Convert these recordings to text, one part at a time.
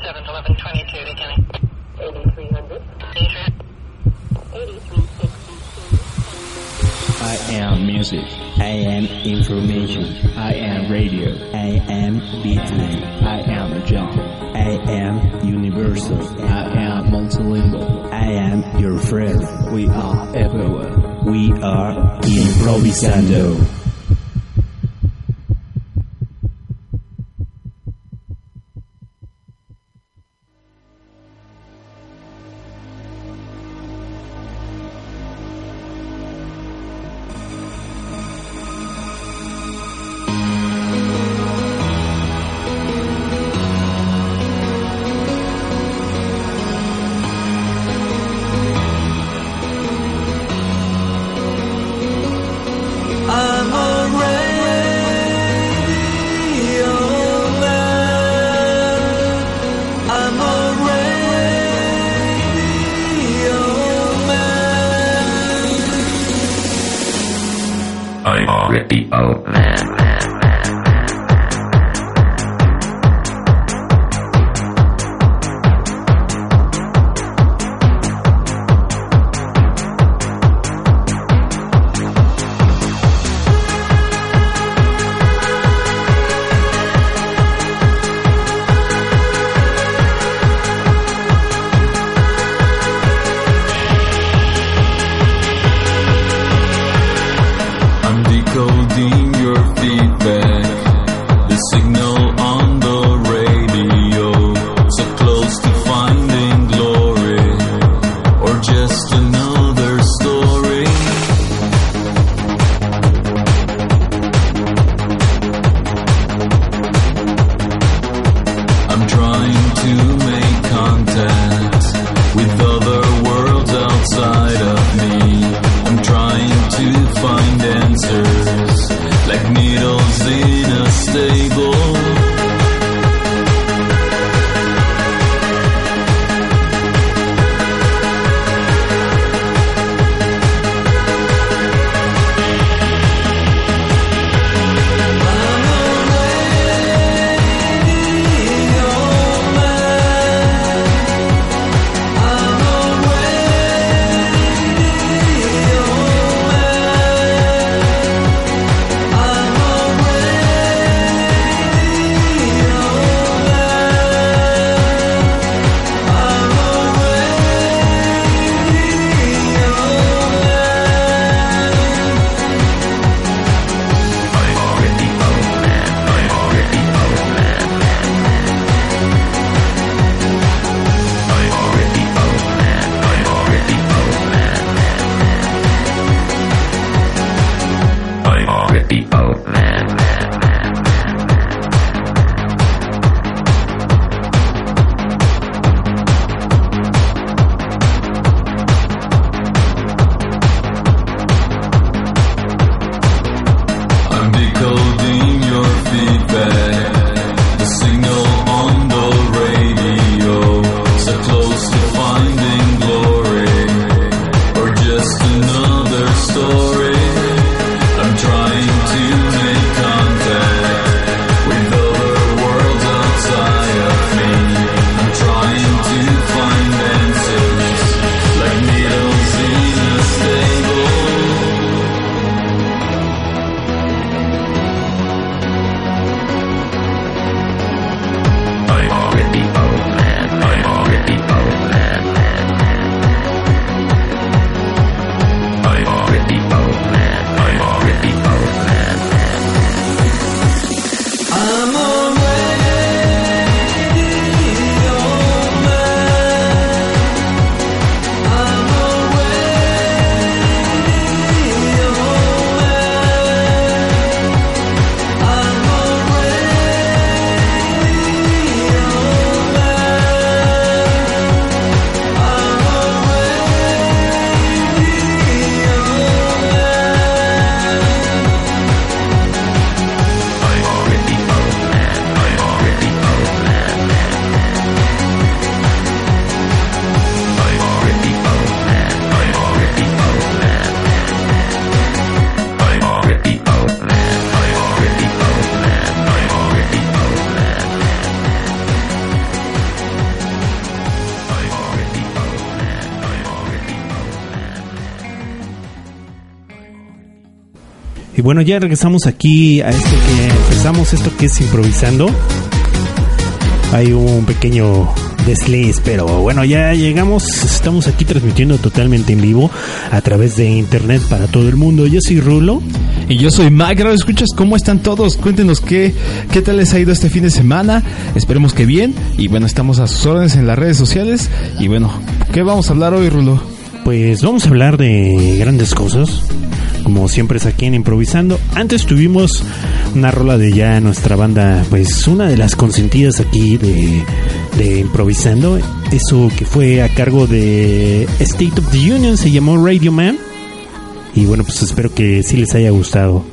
7 1122 beginning. 8300. 8362. I am music. I am information. I am radio. I am beatnik. I am jump. I am universal. I am multilingual. I am your friend. We are everywhere. We are improvisando. Y bueno, ya regresamos aquí a esto que empezamos, esto que es improvisando. Hay un pequeño desliz, pero bueno, ya llegamos, estamos aquí transmitiendo totalmente en vivo a través de internet para todo el mundo. Yo soy Rulo. Y yo soy ¿lo escuchas? ¿Cómo están todos? Cuéntenos qué, qué tal les ha ido este fin de semana. Esperemos que bien. Y bueno, estamos a sus órdenes en las redes sociales. Y bueno, ¿qué vamos a hablar hoy, Rulo? Pues vamos a hablar de grandes cosas, como siempre es aquí en Improvisando. Antes tuvimos una rola de ya nuestra banda, pues una de las consentidas aquí de, de Improvisando. Eso que fue a cargo de State of the Union, se llamó Radio Man. Y bueno, pues espero que sí les haya gustado.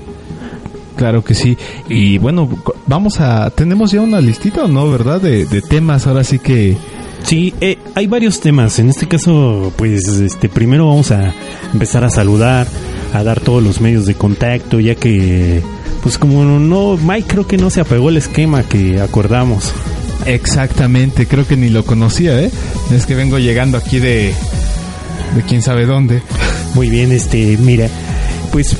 Claro que sí. Y bueno, vamos a... Tenemos ya una listita, ¿o no? ¿Verdad? De, de temas. Ahora sí que... Sí, eh, hay varios temas. En este caso, pues, este, primero vamos a empezar a saludar, a dar todos los medios de contacto, ya que, pues, como no, Mike creo que no se apegó el esquema que acordamos. Exactamente, creo que ni lo conocía, ¿eh? Es que vengo llegando aquí de... De quién sabe dónde. Muy bien, este, mira, pues,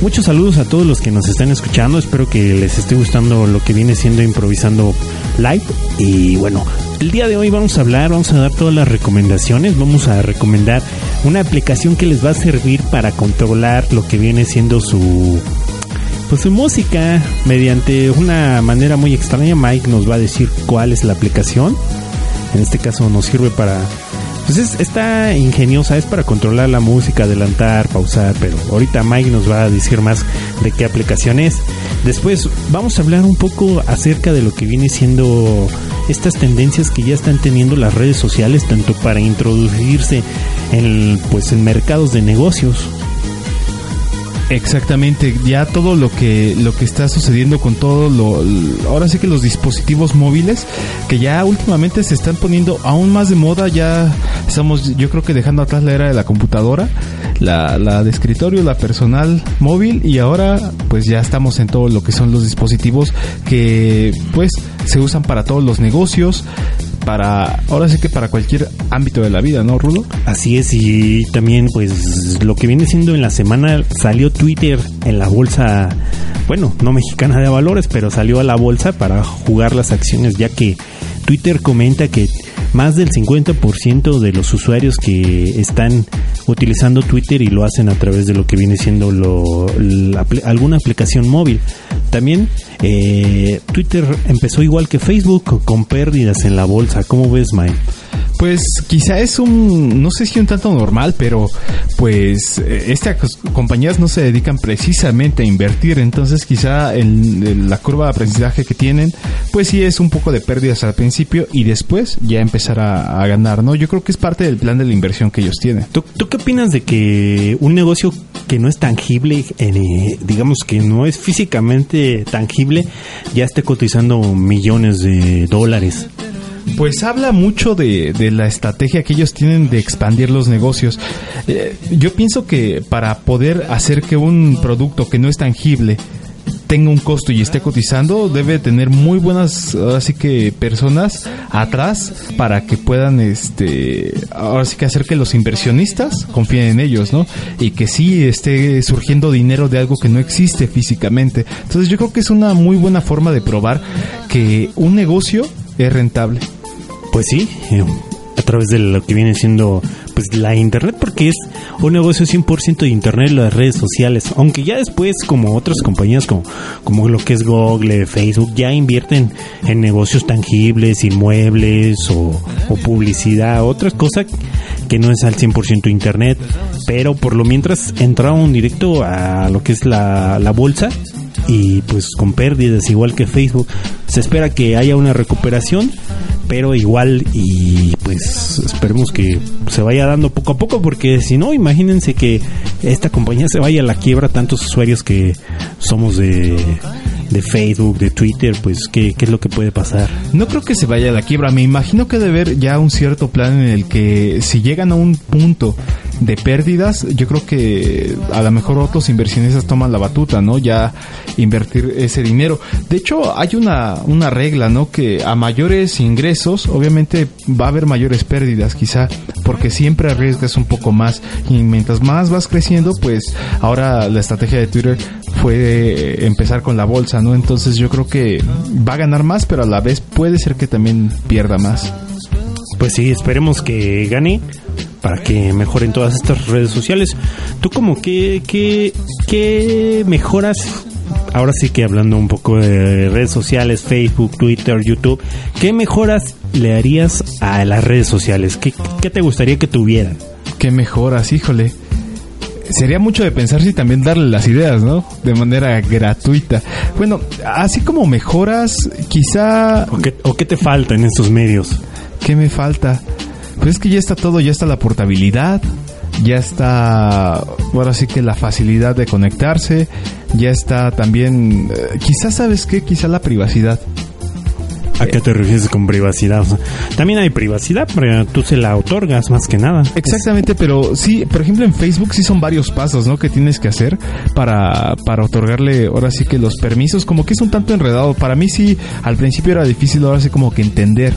muchos saludos a todos los que nos están escuchando. Espero que les esté gustando lo que viene siendo improvisando live. Y bueno, el día de hoy vamos a hablar, vamos a dar todas las recomendaciones. Vamos a recomendar una aplicación que les va a servir para controlar lo que viene siendo su pues su música mediante una manera muy extraña. Mike nos va a decir cuál es la aplicación. En este caso nos sirve para pues es- está ingeniosa, es para controlar la música, adelantar, pausar, pero ahorita Mike nos va a decir más de qué aplicación es. Después vamos a hablar un poco acerca de lo que viene siendo estas tendencias que ya están teniendo las redes sociales tanto para introducirse en pues en mercados de negocios. Exactamente, ya todo lo que lo que está sucediendo con todo lo ahora sí que los dispositivos móviles que ya últimamente se están poniendo aún más de moda, ya estamos yo creo que dejando atrás la era de la computadora, la, la de escritorio, la personal móvil y ahora pues ya estamos en todo lo que son los dispositivos que pues se usan para todos los negocios, para ahora sí que para cualquier ámbito de la vida, ¿no, Rulo? Así es, y también pues lo que viene siendo en la semana salió Twitter en la bolsa, bueno, no mexicana de valores, pero salió a la bolsa para jugar las acciones, ya que Twitter comenta que más del 50% de los usuarios que están utilizando Twitter y lo hacen a través de lo que viene siendo lo, alguna aplicación móvil. También eh, Twitter empezó igual que Facebook con pérdidas en la bolsa. ¿Cómo ves, Mike? Pues quizá es un, no sé si un tanto normal, pero pues eh, estas compañías no se dedican precisamente a invertir, entonces quizá en la curva de aprendizaje que tienen, pues sí es un poco de pérdidas al principio y después ya empezar a, ganar, ¿no? Yo creo que es parte del plan de la inversión que ellos tienen. ¿Tú, tú qué opinas de que un negocio que no es tangible, eh, digamos que no es físicamente tangible, ya esté cotizando millones de dólares? Pues habla mucho de, de la estrategia que ellos tienen de expandir los negocios. Eh, yo pienso que para poder hacer que un producto que no es tangible tenga un costo y esté cotizando, debe tener muy buenas, así que personas atrás para que puedan, este, ahora sí que hacer que los inversionistas confíen en ellos, ¿no? Y que sí esté surgiendo dinero de algo que no existe físicamente. Entonces yo creo que es una muy buena forma de probar que un negocio es rentable. Pues sí, eh, a través de lo que viene siendo pues la internet, porque es un negocio 100% de internet, las redes sociales, aunque ya después como otras compañías como, como lo que es Google, Facebook, ya invierten en negocios tangibles, inmuebles o, publicidad, otra cosa que no es al 100% internet, pero por lo mientras entraron directo a lo que es la, la bolsa y pues con pérdidas igual que Facebook. Se espera que haya una recuperación, pero igual y pues esperemos que se vaya dando poco a poco porque si no, imagínense que esta compañía se vaya a la quiebra tantos usuarios que somos de de Facebook, de Twitter, pues ¿qué, qué es lo que puede pasar? No creo que se vaya a la quiebra. Me imagino que debe haber ya un cierto plan en el que si llegan a un punto de pérdidas, yo creo que a lo mejor otros inversionistas toman la batuta, ¿no? Ya invertir ese dinero. De hecho, hay una, una regla, ¿no? Que a mayores ingresos, obviamente va a haber mayores pérdidas, quizá, porque siempre arriesgas un poco más. Y mientras más vas creciendo, pues ahora la estrategia de Twitter fue empezar con la bolsa, ¿no? Entonces yo creo que va a ganar más, pero a la vez puede ser que también pierda más. Pues sí, esperemos que gane para que mejoren todas estas redes sociales. ¿Tú como qué, qué, qué mejoras? Ahora sí que hablando un poco de redes sociales, Facebook, Twitter, YouTube, ¿qué mejoras le harías a las redes sociales? ¿Qué, qué te gustaría que tuvieran? ¿Qué mejoras? Híjole. Sería mucho de pensar si también darle las ideas, ¿no? De manera gratuita. Bueno, así como mejoras, quizá... ¿O qué, o qué te falta en estos medios? ¿Qué me falta? Pues es que ya está todo, ya está la portabilidad, ya está, ahora sí que la facilidad de conectarse, ya está también, eh, quizás sabes qué, quizá la privacidad. ¿A qué te refieres con privacidad? O sea, también hay privacidad, pero tú se la otorgas más que nada. Exactamente, pero sí, por ejemplo en Facebook sí son varios pasos, ¿no? Que tienes que hacer para, para otorgarle ahora sí que los permisos, como que es un tanto enredado. Para mí sí, al principio era difícil, ahora sí como que entender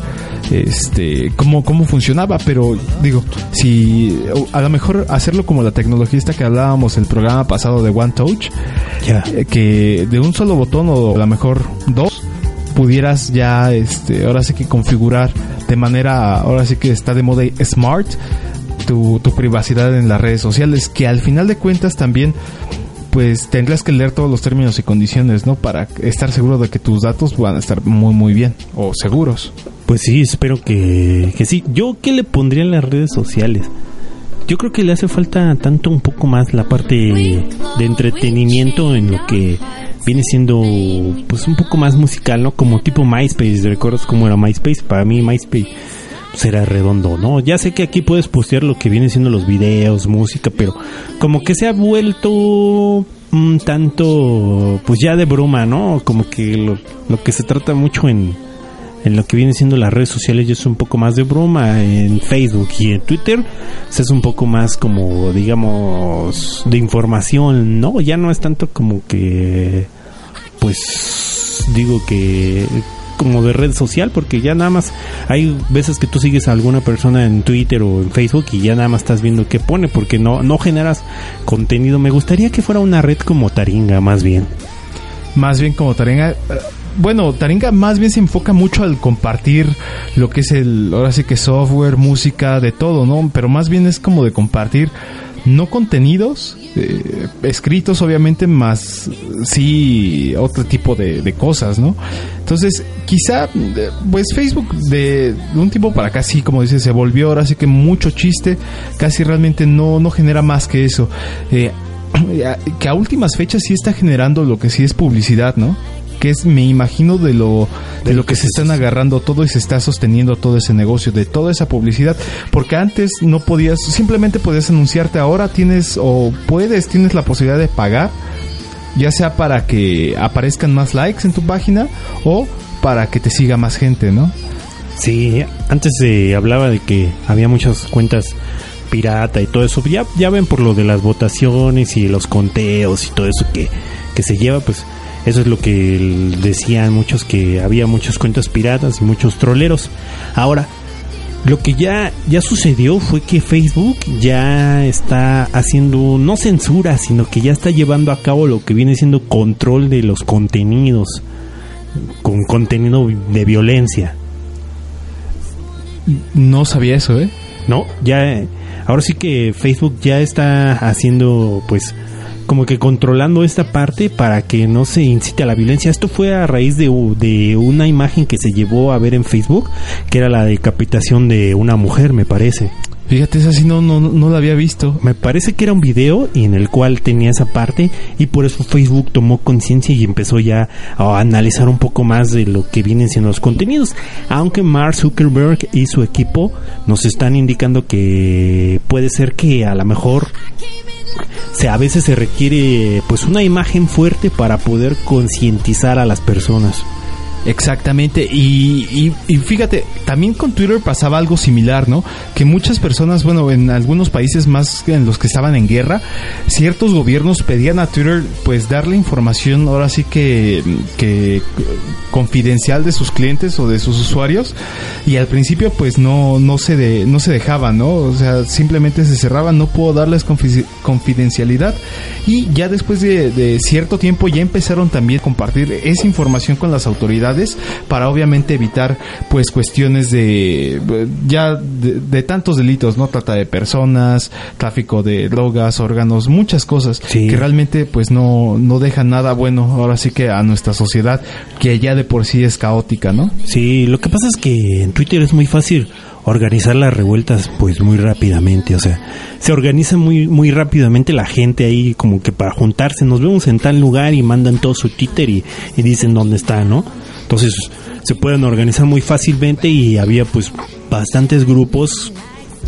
este cómo, cómo funcionaba, pero digo, si a lo mejor hacerlo como la tecnología esta que hablábamos el programa pasado de One Touch, Ya. eh, que de un solo botón o a lo mejor dos pudieras ya este ahora sí que configurar de manera ahora sí que está de moda smart tu, tu privacidad en las redes sociales que al final de cuentas también pues tendrías que leer todos los términos y condiciones no para estar seguro de que tus datos van a estar muy muy bien o seguros Pues sí, espero que, que sí. ¿Yo qué le pondría en las redes sociales? Yo creo que le hace falta tanto un poco más la parte de entretenimiento en lo que viene siendo pues un poco más musical, ¿no? Como tipo MySpace, ¿recuerdas cómo era MySpace? Para mí MySpace pues, era redondo, ¿no? Ya sé que aquí puedes postear lo que viene siendo los videos, música, pero como que se ha vuelto un tanto pues ya de broma, ¿no? Como que lo, lo que se trata mucho en en lo que viene siendo las redes sociales ya es un poco más de broma. En Facebook y en Twitter se es un poco más como digamos de información no ya no es tanto como que pues digo que como de red social porque ya nada más hay veces que tú sigues a alguna persona en Twitter o en Facebook y ya nada más estás viendo qué pone porque no no generas contenido. Me gustaría que fuera una red como Taringa más bien. Más bien como Taringa. Bueno, Taringa más bien se enfoca mucho al compartir lo que es el, ahora sí que software, música, de todo, ¿no? Pero más bien es como de compartir, no contenidos eh, escritos, obviamente, más sí otro tipo de, cosas, ¿no? Entonces, quizá, eh, pues Facebook de, de un tiempo para acá, sí, como dices, se volvió ahora sí que mucho chiste, casi realmente no, no genera más que eso. Eh, que a últimas fechas sí está generando lo que sí es publicidad, ¿no? Que es, me imagino, de lo, de lo que se están agarrando todo y se está sosteniendo todo ese negocio, de toda esa publicidad. Porque antes no podías, simplemente podías anunciarte, ahora tienes o puedes, tienes la posibilidad de pagar, ya sea para que aparezcan más likes en tu página o para que te siga más gente, ¿no? Sí, antes se hablaba de que había muchas cuentas pirata y todo eso. Ya, ya ven por lo de las votaciones y los conteos y todo eso que, que se lleva, pues eso es lo que decían muchos que había muchas cuentas piratas y muchos troleros. Ahora, lo que ya, ya sucedió fue que Facebook ya está haciendo no censura, sino que ya está llevando a cabo lo que viene siendo control de los contenidos con contenido de violencia. No sabía eso, ¿eh? No, ya ahora sí que Facebook ya está haciendo pues como que controlando esta parte para que no se incite a la violencia. Esto fue a raíz de, de una imagen que se llevó a ver en Facebook, que era la decapitación de una mujer, me parece. Fíjate, esa sí no, no, no la había visto. Me parece que era un video en el cual tenía esa parte y por eso Facebook tomó conciencia y empezó ya a analizar un poco más de lo que vienen siendo los contenidos. Aunque Mark Zuckerberg y su equipo nos están indicando que puede ser que a lo mejor se, a veces se requiere pues una imagen fuerte para poder concientizar a las personas. Exactamente, y, y- fíjate, también con Twitter pasaba algo similar, ¿no? Que muchas personas, bueno, en algunos países más en los que estaban en guerra, ciertos gobiernos pedían a Twitter, pues, darle información, ahora sí que, que confidencial de sus clientes o de sus usuarios, y al principio, pues, no, no se de, no se dejaban, ¿no? O sea, simplemente se cerraban, no puedo darles confi- confidencialidad, y ya después de, de cierto tiempo ya empezaron también a compartir esa información con las autoridades para obviamente evitar pues cuestiones de ya de, de tantos delitos, ¿no? Trata de personas, tráfico de drogas, órganos, muchas cosas Sí. que realmente pues no, no dejan nada bueno ahora sí que a nuestra sociedad que ya de por sí es caótica, ¿no? Sí, lo que pasa es que en Twitter es muy fácil organizar las revueltas pues muy rápidamente, o sea, se organiza muy muy rápidamente la gente ahí como que para juntarse, nos vemos en tal lugar y mandan todo su Twitter y, y dicen dónde está, ¿no? Entonces se pueden organizar muy fácilmente y había pues bastantes grupos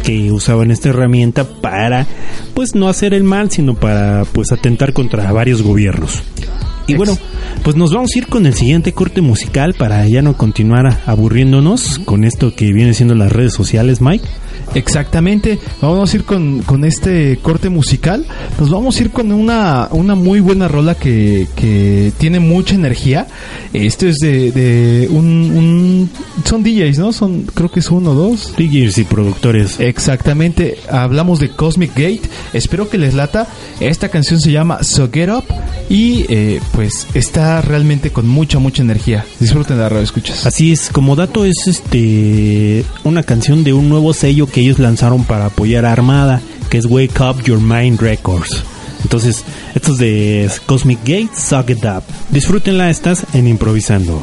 que usaban esta herramienta para pues no hacer el mal, sino para pues atentar contra varios gobiernos. Y bueno, pues nos vamos a ir con el siguiente corte musical para ya no continuar aburriéndonos con esto que viene siendo las redes sociales, Mike. Exactamente, vamos a ir con, con este corte musical, nos vamos a ir con una, una muy buena rola que, que tiene mucha energía, esto es de, de un, un- son DJs, ¿no? Son, creo que es uno o dos. DJs y productores. Exactamente, hablamos de Cosmic Gate, espero que les lata, esta canción se llama So Get Up y eh, pues está realmente con mucha, mucha energía, disfruten la radio, escuchas. Así es, como dato es este una canción de un nuevo sello que ellos lanzaron para apoyar a Armada, que es Wake Up Your Mind Records. Entonces, esto es de Cosmic Gate, Suck It Up. Disfrútenla, estás en Improvisando.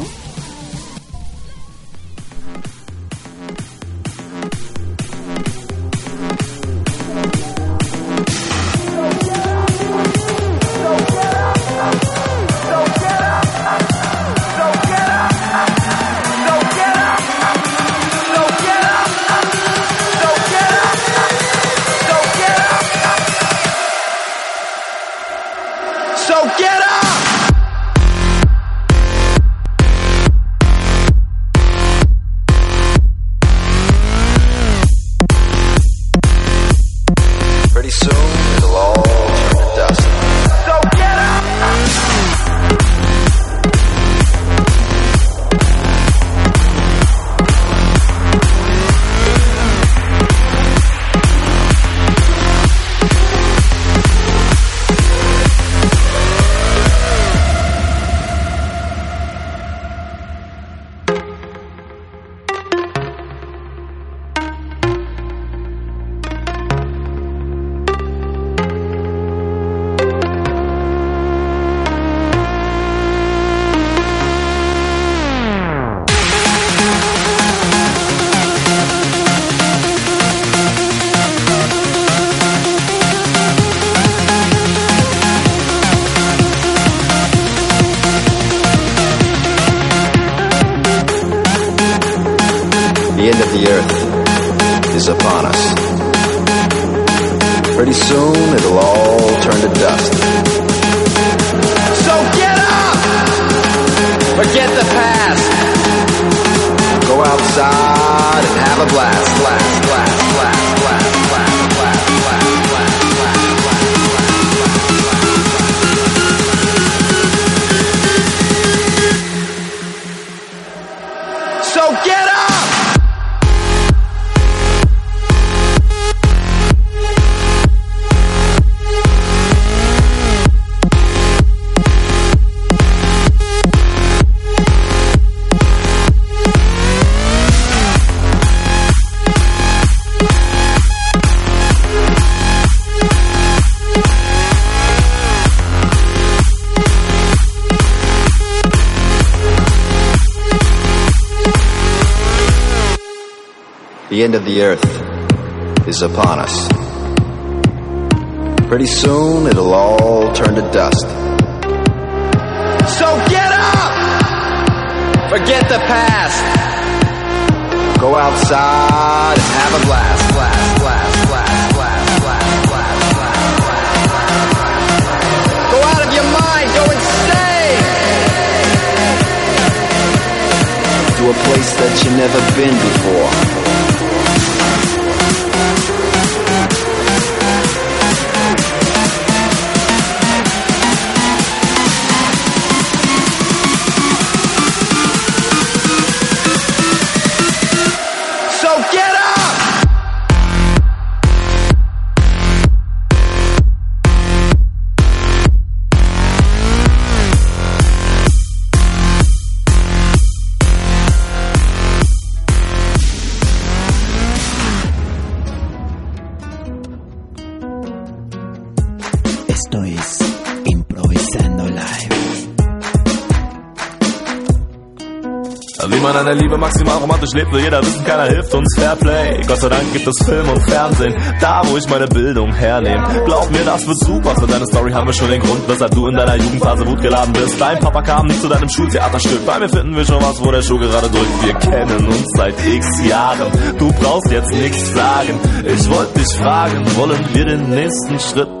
Maximal romantisch lebt, will jeder wissen, keiner hilft uns Fairplay. Gott sei Dank gibt es Film und Fernsehen, da wo ich meine Bildung hernehme. Glaub mir, das wird super. Für deine Story haben wir schon den Grund, weshalb du in deiner Jugendphase wutgeladen bist. Dein Papa kam nicht zu deinem Schultheaterstück. Bei mir finden wir schon was, wo der Schuh gerade drückt. Wir kennen uns seit x Jahren. Du brauchst jetzt nichts sagen. Ich wollte dich fragen, wollen wir den nächsten Schritt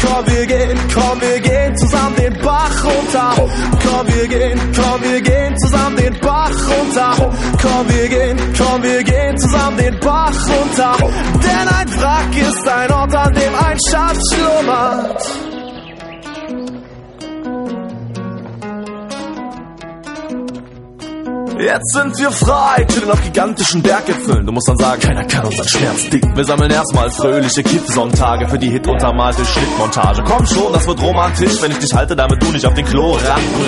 Komm, wir gehen, komm, wir gehen zusammen den Bach runter. Komm, wir gehen, komm, wir gehen zusammen den Bach runter. Komm, wir gehen, komm, wir gehen zusammen den Bach runter. Denn ein Wrack ist ein Ort, an dem ein Schatz schlummert. Jetzt sind wir frei, chillen auf gigantischen Berggipfeln. Du musst dann sagen, keiner kann unseren Schmerz dicken. Wir sammeln erstmal fröhliche Kidsonntage für die hituntermalte Schnittmontage. Komm schon, das wird romantisch, wenn ich dich halte, damit du nicht auf den Klo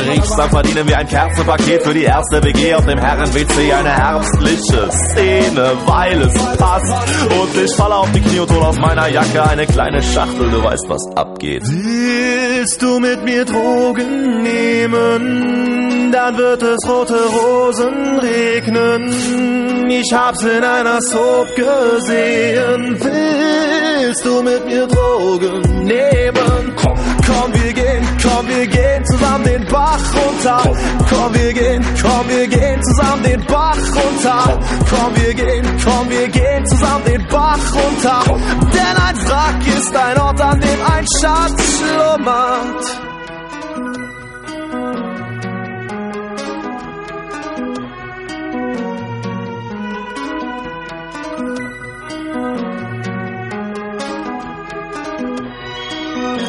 riechst. Dann verdienen wir ein Kerzenpaket für die erste WG auf dem Herren-WC. Eine herbstliche Szene, weil es passt. Und ich falle auf die Knie und hol aus meiner Jacke eine kleine Schachtel. Du weißt, was abgeht. Willst du mit mir Drogen nehmen? Dann wird es rote Rosen regnen. Ich hab's in einer Soap gesehen. Willst du mit mir Drogen nehmen? Komm, komm, wir gehen, komm, wir gehen zusammen den Bach runter. Komm, wir gehen, komm, wir gehen zusammen den Bach runter. Komm, wir gehen, komm, wir gehen zusammen den Bach runter. Denn ein Wrack ist ein Ort, an dem ein Schatz schlummert.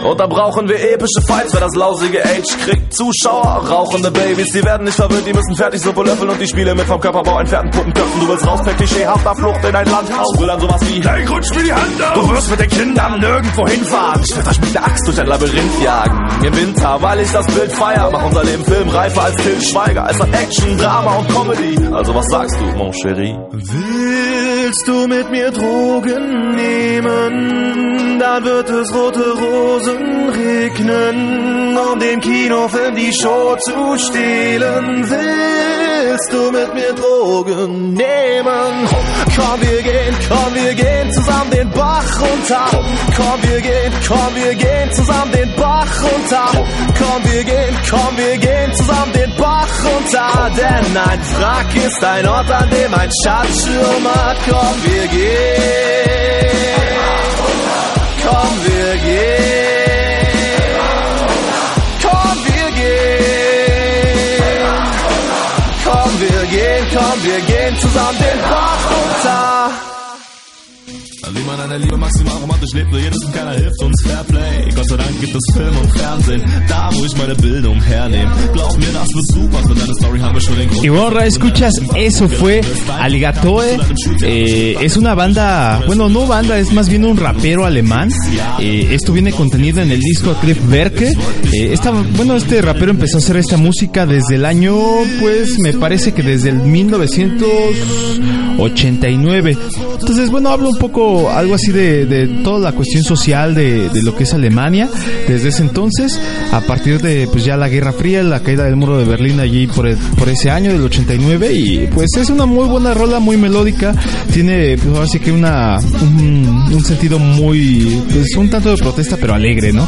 Und da brauchen wir epische Fights, wer das lausige Age kriegt. Zuschauer, rauchende Babys, die werden nicht verwöhnt, die müssen fertig Suppe löffeln und die Spiele mit vom Körperbau entfernten Puppenköpfen. Du willst raus per klischeehafter Flucht in ein Landhaus. Will dann sowas wie, hey, rutsch mir die Hand auf. Du wirst mit den Kindern nirgendwo hinfahren. Ich werd euch mit der Axt durch ein Labyrinth jagen. Im Winter, weil ich das Bild feier, mach unser Leben filmreifer als Til Schweiger. Es hat Action, Drama und Comedy. Also was sagst du, mon chéri? Willst du mit mir Drogen nehmen? Dann wird es rote Rosen regnen, um den Kinofilm die Show zu stehlen. Willst du mit mir Drogen nehmen? Komm, wir gehen, komm, wir gehen zusammen den Bach runter. Komm, wir gehen, komm, wir gehen zusammen den Bach runter. Komm, wir gehen, komm, wir gehen zusammen den Bach runter. Denn ein Wrack ist ein Ort, an dem ein Schatz schlummert. Komm, wir gehen. Komm, gehen, komm, wir gehen zusammen den Bach runter. Y bueno, escuchas, eso fue Alligatoe. Eh, es una banda, bueno, no banda, es más bien un rapero alemán. Eh, esto viene contenido en el disco Werke. Eh, esta, bueno, este rapero empezó a hacer esta música desde el año, pues me parece que desde el 1989. Entonces, bueno, habla un poco algo así de, de toda la cuestión social de, de lo que es Alemania desde ese entonces, a partir de pues ya la Guerra Fría, la caída del muro de Berlín allí por, el- por ese año del 89 y pues es una muy buena rola, muy melódica, tiene pues ahora que una un, un sentido muy pues un tanto de protesta pero alegre, ¿no?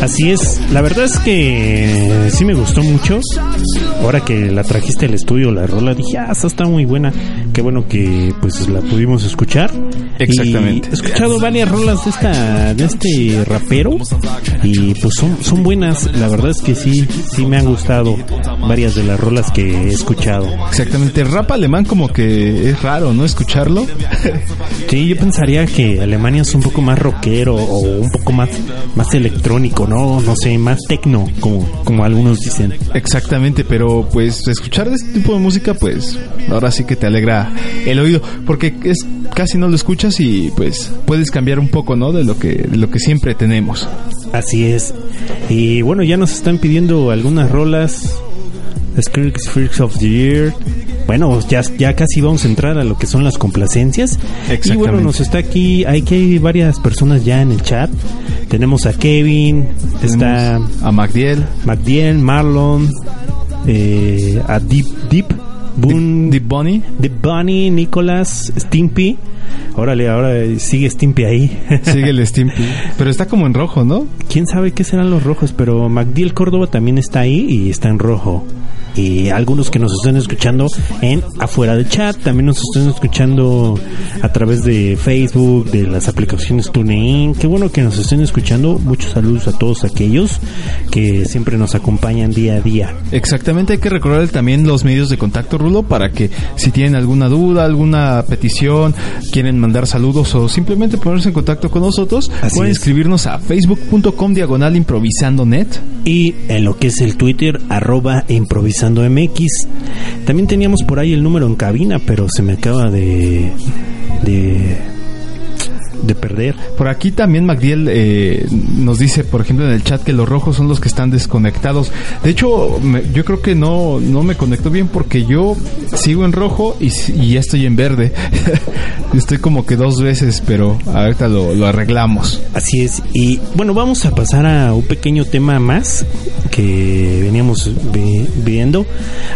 Así es, la verdad es que sí me gustó mucho. Ahora que la trajiste al estudio, la rola, dije, ah, esta está muy buena. Qué bueno que pues la pudimos escuchar. Exactamente. Y he escuchado varias rolas de esta de este rapero y pues son son buenas. La verdad es que sí, sí me han gustado varias de las rolas que he escuchado. Exactamente, rap alemán como que es raro, ¿no? Escucharlo. Sí, yo pensaría que Alemania es un poco más rockero o un poco más más electrónico, no, no sé, más tecno, como como algunos dicen. Exactamente, pero pues escuchar de este tipo de música, pues ahora sí que te alegra el oído, porque es casi no lo escuchas y pues puedes cambiar un poco, ¿no? De lo que de lo que siempre tenemos. Así es. Y bueno, ya nos están pidiendo algunas rolas. Skirks Freaks of the Year. Bueno, ya, ya casi vamos a entrar a lo que son las complacencias. Y bueno, nos está aquí, hay que hay varias personas ya en el chat. Tenemos a Kevin, está a Magdiel, Magdiel, Marlon, eh, a Deep Deep, Boon, Deep Bunny. Deep Bunny, Nicholas, Stimpy. Órale, ahora sigue Stimpy ahí. Sigue el Stimpy, pero está como en rojo, ¿no? quién sabe qué serán los rojos, pero Magdiel Córdoba también está ahí y está en rojo. Y algunos que nos están escuchando en afuera del chat, también nos están escuchando a través de Facebook, de las aplicaciones TuneIn. Qué bueno que nos estén escuchando. Muchos saludos a todos aquellos que siempre nos acompañan día a día. Exactamente, hay que recordar también los medios de contacto, Rulo, para que si tienen alguna duda, alguna petición, quieren mandar saludos o simplemente ponerse en contacto con nosotros, Así pueden es. escribirnos a facebook.com diagonal improvisando net. y en lo que es el Twitter, arroba improvisando MX. También teníamos por ahí el número en cabina, pero se me acaba de. de. De perder. Por aquí también Magdiel eh, nos dice, por ejemplo, en el chat que los rojos son los que están desconectados. De hecho, me- yo creo que no, no me conectó bien porque yo sigo en rojo y, ya estoy en verde. estoy como que dos veces, pero ahorita lo, lo arreglamos. Así es. Y bueno, vamos a pasar a un pequeño tema más que veníamos vi- viendo.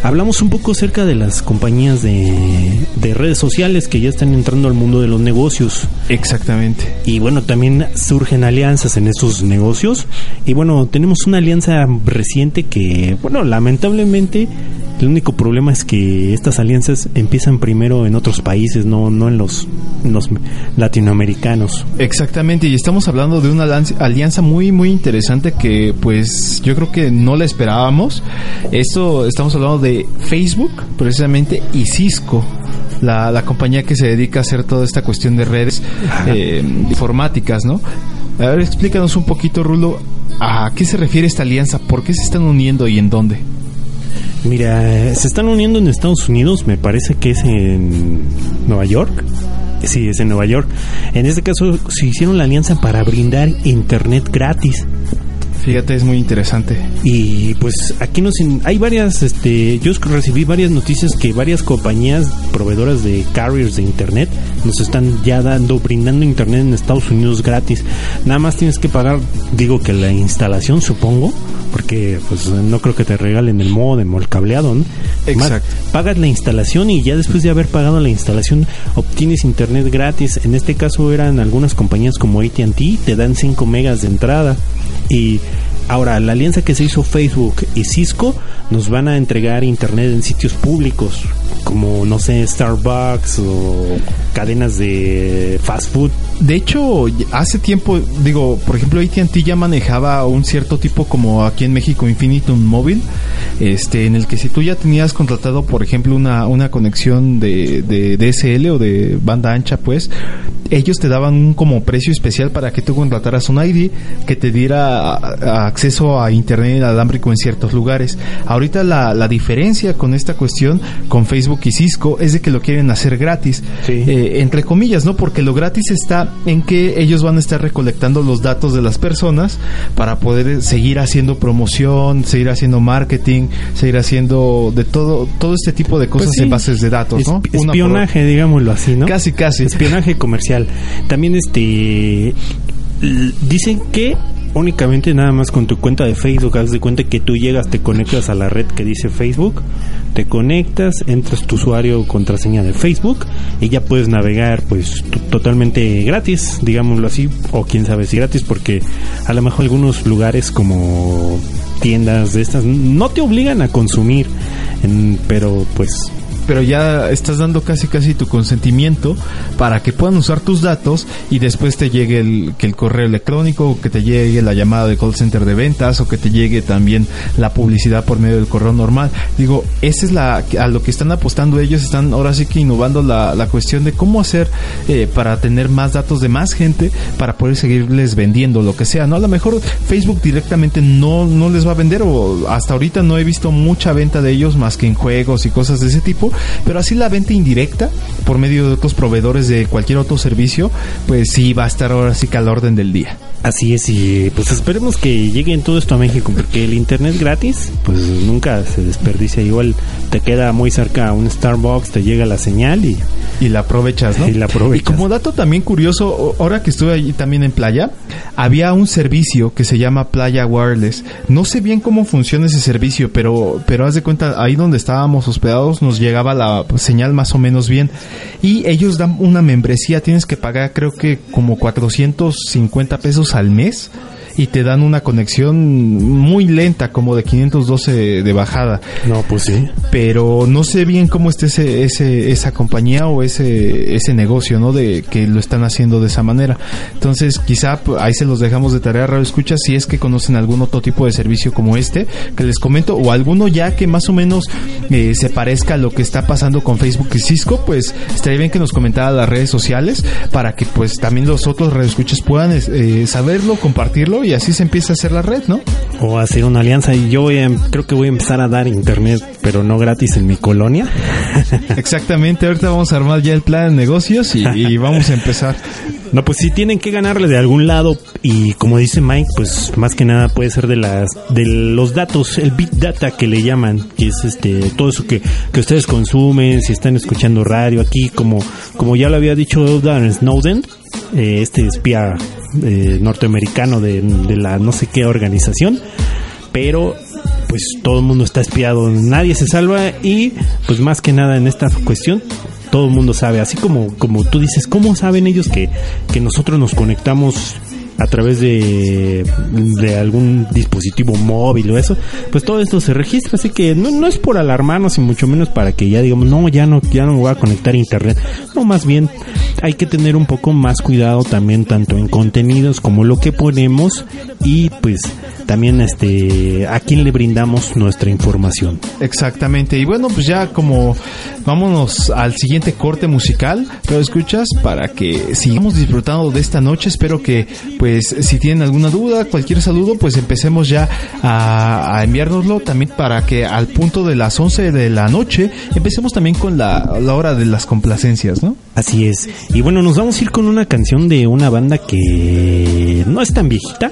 Hablamos un poco acerca de las compañías de, de redes sociales que ya están entrando al mundo de los negocios. Exactamente. Y bueno, también surgen alianzas en esos negocios. Y bueno, tenemos una alianza reciente que, bueno, lamentablemente el único problema es que estas alianzas empiezan primero en otros países, no, no en los, en los latinoamericanos. Exactamente, y estamos hablando de una alianza- alianza muy muy interesante que pues yo creo que no la esperábamos. Esto estamos hablando de Facebook precisamente y Cisco, la, la compañía que se dedica a hacer toda esta cuestión de redes eh, informáticas, ¿no? A ver, explícanos un poquito, Rulo, a qué se refiere esta alianza, por qué se están uniendo y en dónde. Mira, se están uniendo en Estados Unidos, me parece que es en Nueva York. Sí, es en Nueva York. En este caso se hicieron la alianza para brindar internet gratis. Fíjate, es muy interesante. Y pues aquí nos hay varias, este, yo recibí varias noticias que varias compañías proveedoras de carriers de internet nos están ya dando, brindando internet en Estados Unidos gratis. Nada más tienes que pagar, digo que la instalación supongo, porque pues no creo que te regalen el modem o el cableado, ¿no? Más, Exacto. pagas la instalación y ya después de haber pagado la instalación obtienes internet gratis. En este caso eran algunas compañías como AT&T, te dan 5 megas de entrada y ahora la alianza que se hizo Facebook y Cisco nos van a entregar internet en sitios públicos como no sé Starbucks o cadenas de fast food. De hecho, hace tiempo, digo, por ejemplo, AT&T ya manejaba un cierto tipo como aquí en México Infinitum móvil, este, en el que si tú ya tenías contratado, por ejemplo, una, una conexión de, de DSL o de banda ancha, pues, ellos te daban un como precio especial para que tú contrataras un ID que te diera a- a- acceso a internet inalámbrico en ciertos lugares. Ahorita la, la diferencia con esta cuestión, con Facebook y Cisco, es de que lo quieren hacer gratis. Sí. Eh, entre comillas, ¿no? Porque lo gratis está en que ellos van a estar recolectando los datos de las personas para poder seguir haciendo promoción, seguir haciendo marketing, seguir haciendo de todo, todo este tipo de cosas Pues sí. en bases de datos, ¿no? Esp- Una por espionaje, digámoslo así, ¿no? Casi, casi. Espionaje comercial. También este dicen que únicamente nada más con tu cuenta de Facebook, haz de cuenta que tú llegas, te conectas a la red que dice Facebook, te conectas, entras tu usuario o contraseña de Facebook y ya puedes navegar pues totalmente gratis, digámoslo así, o quién sabe si gratis porque a lo mejor algunos lugares como tiendas de estas no te obligan a consumir, pero pues pero ya estás dando casi casi tu consentimiento para que puedan usar tus datos y después te llegue el, que el correo electrónico, o que te llegue la llamada de call center de ventas o que te llegue también la publicidad por medio del correo normal. Digo, esa es la a lo que están apostando ellos, están ahora sí que innovando la, la cuestión de cómo hacer eh, para tener más datos de más gente para poder seguirles vendiendo lo que sea, ¿no? A lo mejor Facebook directamente no, no les va a vender o hasta ahorita no he visto mucha venta de ellos más que en juegos y cosas de ese tipo, pero así la venta indirecta por medio de otros proveedores de cualquier otro servicio, pues sí va a estar ahora sí que al orden del día. Así es, y pues esperemos que lleguen todo esto a México, porque el internet gratis, pues nunca se desperdicia. Igual te queda muy cerca un Starbucks, te llega la señal y, Y la aprovechas, ¿no? Y la aprovechas. Y como dato también curioso, ahora que estuve allí también en playa, había un servicio que se llama Playa Wireless. No sé bien cómo funciona ese servicio, pero, pero haz de cuenta, ahí donde estábamos hospedados nos llegaba la señal más o menos bien. Y ellos dan una membresía, tienes que pagar creo que como 450 pesos al mes. Y te dan una conexión muy lenta, como de 512 de bajada no, pues sí. pero no sé bien cómo esté ese, ese, esa compañía o ese, ese negocio, ¿no? De que lo están haciendo de esa manera. Entonces, quizá ahí se los dejamos de tarea, Radio Escucha, si es que conocen algún otro tipo de servicio como este, que les comento, o alguno ya que más o menos eh, se parezca a lo que está pasando con Facebook y Cisco, pues estaría bien que nos comentara las redes sociales para que pues también los otros Radio Escuchas puedan eh, saberlo, compartirlo y así se empieza a hacer la red, ¿no? O hacer una alianza y yo voy a, creo que voy a empezar a dar internet, pero no gratis en mi colonia. Exactamente, ahorita vamos a armar ya el plan de negocios y, y vamos a empezar. No, pues si tienen que ganarle de algún lado y como dice Mike, pues más que nada puede ser de las de los datos, el big data que le llaman, que es este todo eso que, que ustedes consumen, si están escuchando radio aquí, como como ya lo había dicho Edward Snowden, eh, este espía eh, norteamericano de, de la no sé qué organización, pero pues todo el mundo está espiado, nadie se salva y pues más que nada en esta cuestión todo el mundo sabe, así como como tú dices, ¿cómo saben ellos que, que nosotros nos conectamos a través de, de algún dispositivo móvil o eso? Pues todo esto se registra, así que no, no es por alarmarnos y mucho menos para que ya digamos, no, ya no, ya no me voy a conectar a internet. No, más bien hay que tener un poco más cuidado también tanto en contenidos como lo que ponemos y pues también este a quién le brindamos nuestra información. Exactamente. Y bueno, pues ya como vámonos al siguiente corte musical, pero escuchas para que sigamos disfrutando de esta noche. Espero que pues si tienen alguna duda, cualquier saludo, pues empecemos ya a, a enviárnoslo también para que al punto de las 11 de la noche empecemos también con la, la hora de las complacencias, ¿no? Así es. Y bueno, nos vamos a ir con una canción de una banda que no es tan viejita,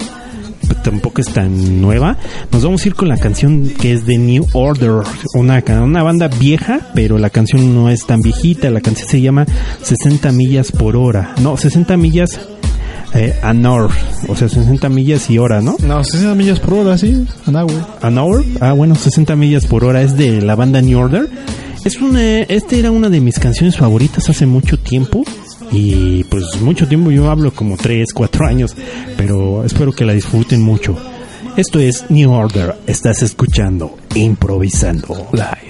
tampoco es tan nueva. Nos vamos a ir con la canción que es de New Order, una, una banda vieja, pero la canción no es tan viejita. La canción se llama 60 millas por hora. No, 60 millas eh, an hour. O sea, 60 millas y hora, ¿no? No, 60 millas por hora, sí, an hour. An hour. Ah, bueno, 60 millas por hora es de la banda New Order. Es una, este era una de mis canciones favoritas hace mucho tiempo. Y pues mucho tiempo, yo hablo como 3, 4 años. Pero espero que la disfruten mucho. Esto es New Order. Estás escuchando Improvisando Live.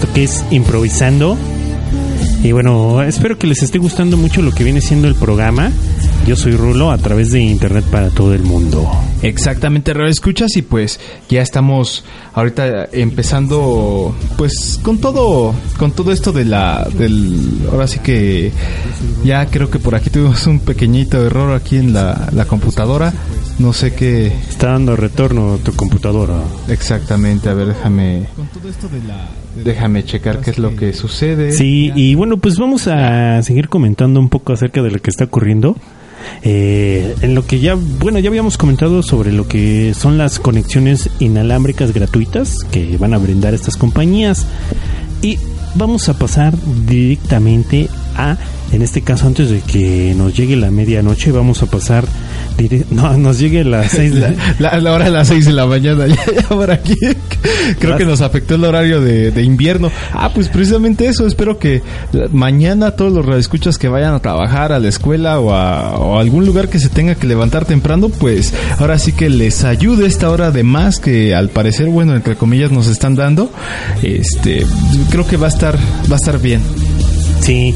Esto que es improvisando. Y bueno, espero que les esté gustando mucho lo que viene siendo el programa. Yo soy Rulo a través de internet para todo el mundo. Exactamente, Radio Escuchas y pues ya estamos ahorita empezando pues con todo con todo esto de la del ahora sí que ya creo que por aquí tuvimos un pequeñito error aquí en la, la computadora. No sé qué Está dando retorno tu computadora. exactamente, a ver, déjame déjame checar qué es lo que sucede. Sí, y bueno, pues vamos a seguir comentando un poco acerca de lo que está ocurriendo. Eh, en lo que ya, bueno, ya habíamos comentado sobre lo que son las conexiones inalámbricas gratuitas que van a brindar estas compañías. Y vamos a pasar directamente a, en este caso, antes de que nos llegue la medianoche, vamos a pasar, no, nos llegue las seis de La, la hora de las 6 de la mañana, ya, ya por aquí. Creo que nos afectó el horario de, de invierno. Ah, pues precisamente eso. Espero que mañana todos los radioescuchas que vayan a trabajar a la escuela o a, o a algún lugar que se tenga que levantar temprano, pues ahora sí que les ayude esta hora de más que al parecer, bueno, entre comillas nos están dando. Este, creo que va a estar, va a estar bien. Sí,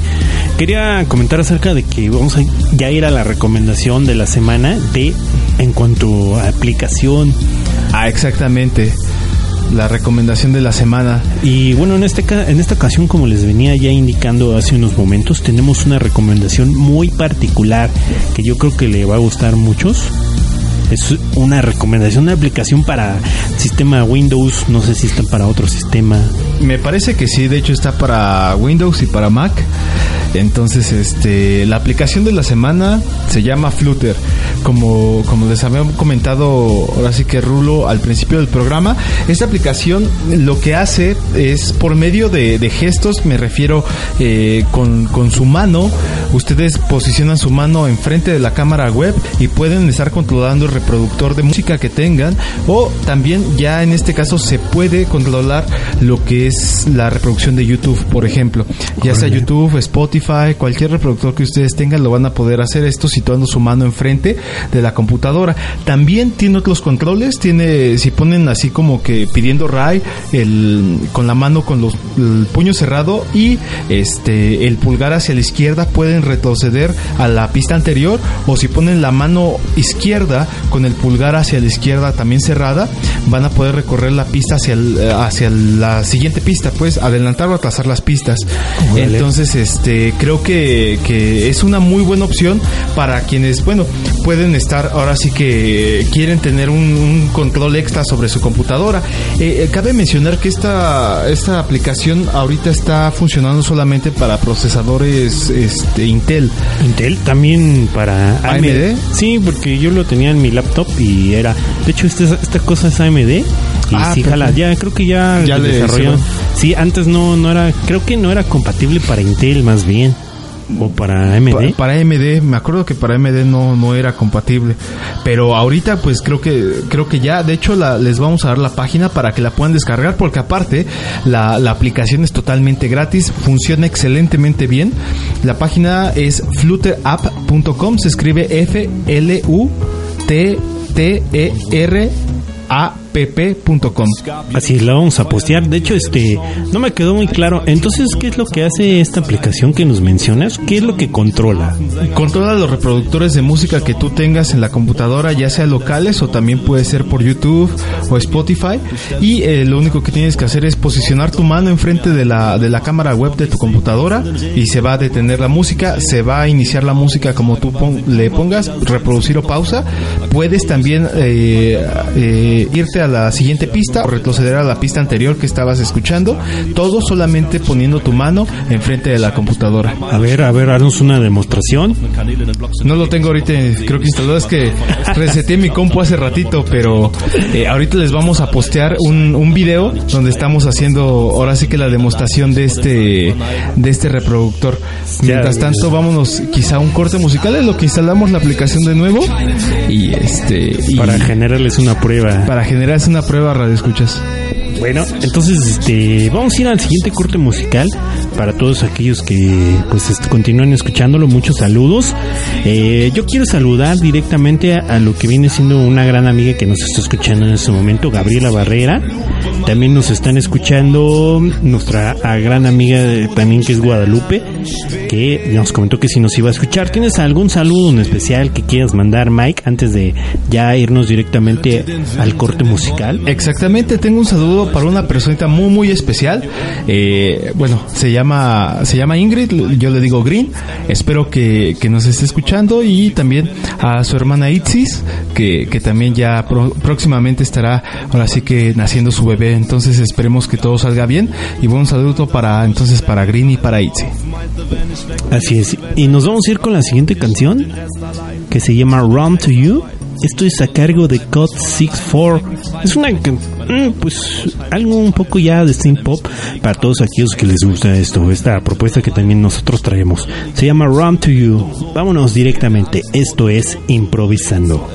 quería comentar acerca de que vamos a ya ir a la recomendación de la semana de en cuanto a aplicación. Ah, exactamente. La recomendación de la semana. Y bueno, en este en esta ocasión, como les venía ya indicando hace unos momentos, tenemos una recomendación muy particular que yo creo que le va a gustar a muchos. Es una recomendación, una aplicación para sistema Windows, no sé si está para otro sistema. Me parece que sí, de hecho está para Windows y para Mac. Entonces, este, la aplicación de la semana se llama Flutter. Como, como les había comentado ahora sí que Rulo al principio del programa, esta aplicación lo que hace es por medio de, de gestos, me refiero eh, con, con su mano, ustedes posicionan su mano enfrente de la cámara web y pueden estar controlando el reproductor de música que tengan o también ya en este caso se puede controlar lo que es la reproducción de YouTube, por ejemplo. Ya sea. YouTube, Spotify, cualquier reproductor que ustedes tengan lo van a poder hacer esto situando su mano enfrente de la computadora. También tiene otros controles, tiene si ponen así como que pidiendo RAI el con la mano con los el puño cerrado y este el pulgar hacia la izquierda pueden retroceder a la pista anterior o si ponen la mano izquierda con el pulgar hacia la izquierda también cerrada van a poder recorrer la pista hacia el- eh, hacia la siguiente pista pues adelantar o atrasar las pistas Órale. entonces este creo que, que es una muy buena opción para quienes bueno pueden estar ahora sí que quieren tener un, un control extra sobre su computadora Eh, eh, cabe mencionar que esta esta aplicación ahorita está funcionando solamente para procesadores este Intel Intel también para AMD. AMD. Sí, porque yo lo tenía en mi laptop y era. De hecho, este, esta cosa es AMD. Y Ah, sí, jala. Ya creo que ya, Ya le desarrollaron. Sí, antes no, no era. Creo que no era compatible para Intel, más bien. O para AMD. Pa- para AMD, me acuerdo que para AMD no, no era compatible. Pero ahorita pues creo que creo que ya, de hecho la- les vamos a dar la página para que la puedan descargar porque aparte la, la aplicación es totalmente gratis, funciona excelentemente bien. La página es flutterapp.com, se escribe F L U T T E R A P P.com. Así la vamos a postear. De hecho, este no me quedó muy claro. Entonces, ¿qué es lo que hace esta aplicación que nos mencionas? ¿Qué es lo que controla? Controla los reproductores de música que tú tengas en la computadora, ya sea locales o también puede ser por YouTube o Spotify. Y eh, lo único que tienes que hacer es posicionar tu mano enfrente de la, de la cámara web de tu computadora y se va a detener la música, se va a iniciar la música como tú pon- le pongas, reproducir o pausa. Puedes también eh, eh, irte a la siguiente pista o retroceder a la pista anterior que estabas escuchando. Todo solamente poniendo tu mano enfrente de la computadora. A ver, a ver, haznos una demostración. No lo tengo ahorita, creo que instalado. Es que reseté mi compu hace ratito, pero eh, ahorita les vamos a postear un, un video donde estamos haciendo ahora sí que la demostración de este de este reproductor. Mientras tanto, vámonos quizá a un corte musical en lo que instalamos la aplicación de nuevo y este y Para generarles una prueba. para generar una prueba radio escuchas. Bueno, entonces este vamos a ir al siguiente corte musical para todos aquellos que pues est- continúan escuchándolo. Muchos saludos. Eh, yo quiero saludar directamente a, lo que viene siendo una gran amiga que nos está escuchando en este momento, Gabriela Barrera. También nos están escuchando nuestra gran amiga de- también que es Guadalupe, que nos comentó que si nos iba a escuchar. ¿Tienes algún saludo en especial que quieras mandar, Mike, antes de ya irnos directamente al corte musical? Exactamente, tengo un saludo para una personita muy muy especial. Eh, bueno, se llama se llama Ingrid, yo le digo Green. Espero que, que nos esté escuchando y también a su hermana Itzis, que, que también ya pro- próximamente estará ahora sí que naciendo su bebé. Entonces esperemos que todo salga bien y buen saludo para entonces para Green y para Itzi. Así es. Y nos vamos a ir con la siguiente canción que se llama Run to You. Esto es a cargo de Cut 64. Es una mm, pues algo un poco ya de steam pop para todos aquellos que les gusta esto, esta propuesta que también nosotros traemos. Se llama Run to You. Vámonos directamente. Esto es improvisando.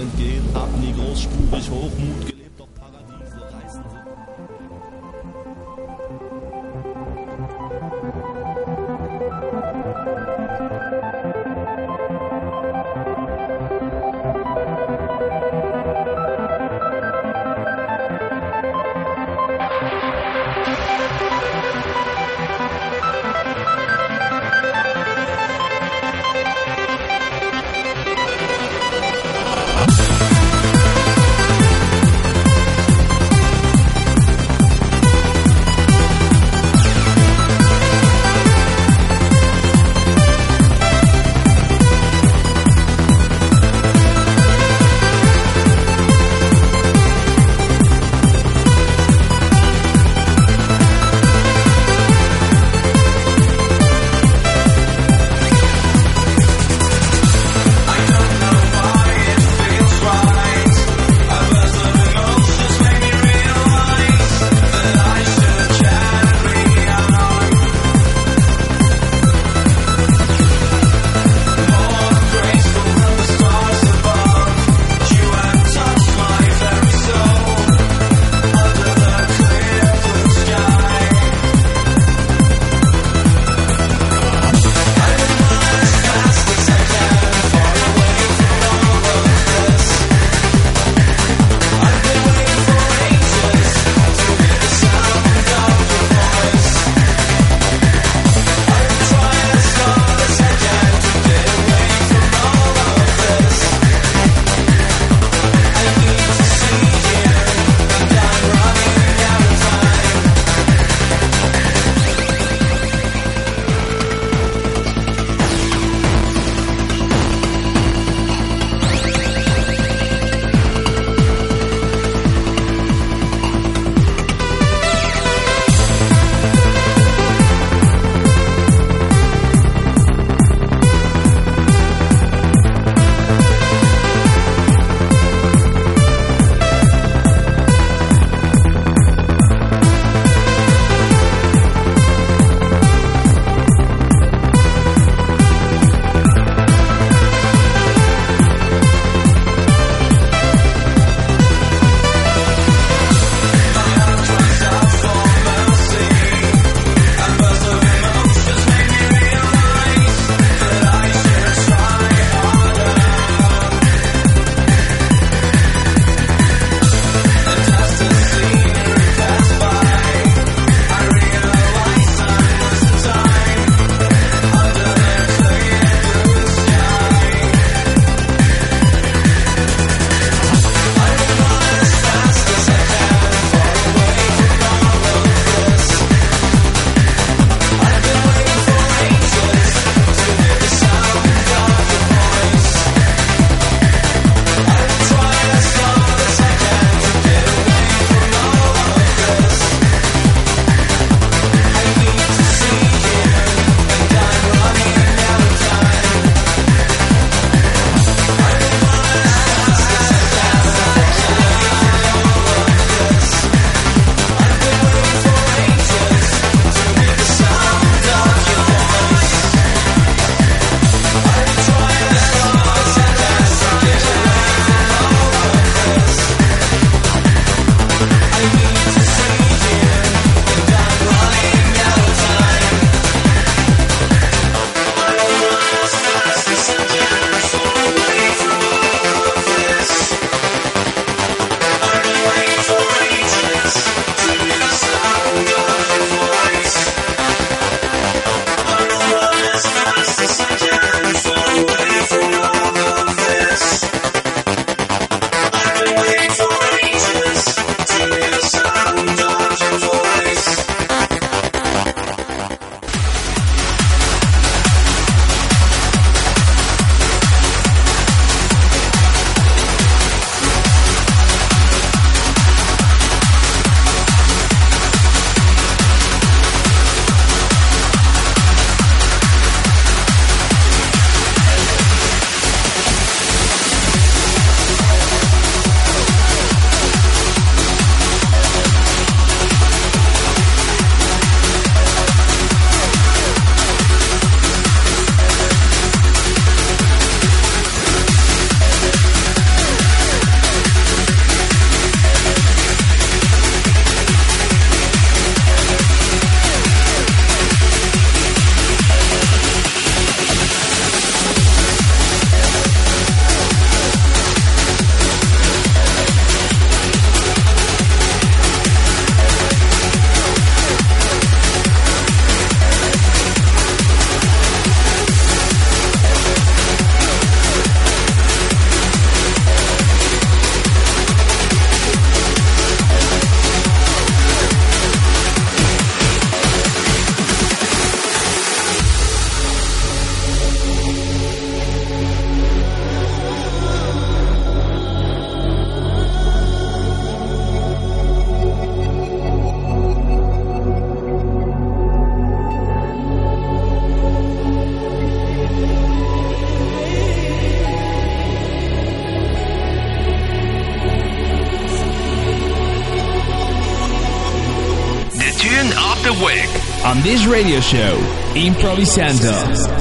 Show, Improvisando.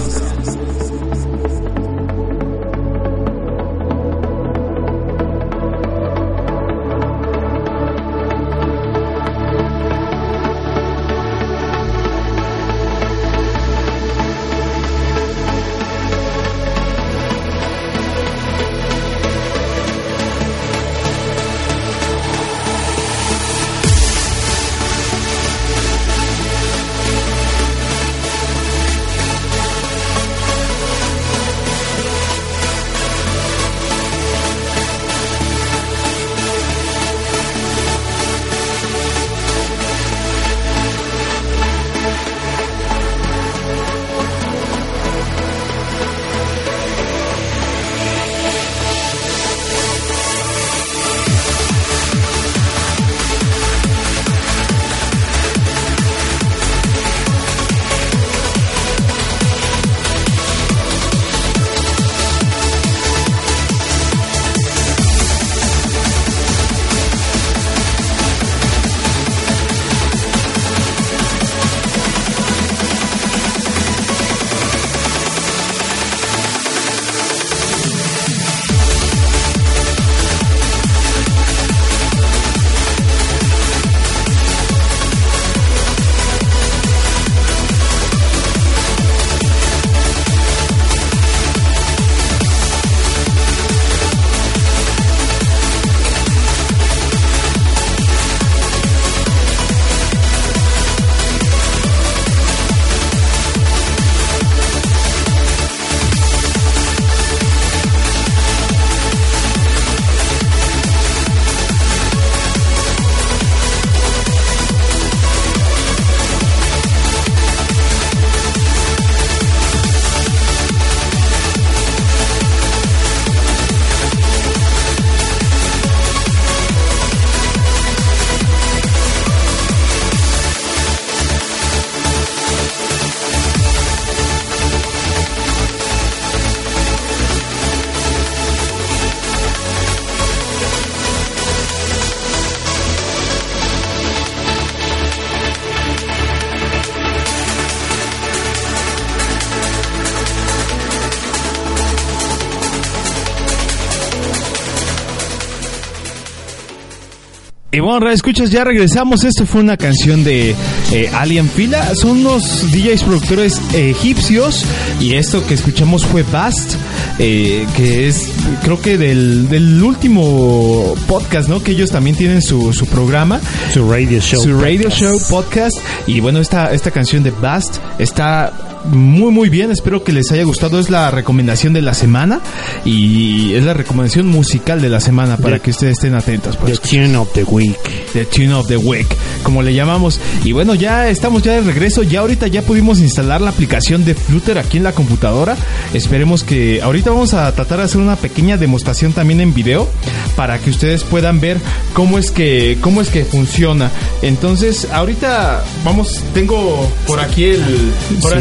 Y bueno, escuchas, ya regresamos. Esto fue una canción de eh, Alien Fila. Son unos DJs productores eh, egipcios. Y esto que escuchamos fue Bast, eh, que es, creo que del, del último podcast, ¿no? Que ellos también tienen su, su programa. Su radio show. Su radio podcast. show podcast. Y bueno, esta, esta canción de Bast está muy muy bien, espero que les haya gustado, es la recomendación de la semana y es la recomendación musical de la semana para The- que ustedes estén atentos. para The escuchar. Tune of the Week. The Tune of the Week, como le llamamos. Y bueno, ya estamos ya de regreso. Ya ahorita ya pudimos instalar la aplicación de Flutter aquí en la computadora. Esperemos que ahorita vamos a tratar de hacer una pequeña demostración también en video para que ustedes puedan ver cómo es que cómo es que funciona. Entonces, ahorita vamos tengo por aquí el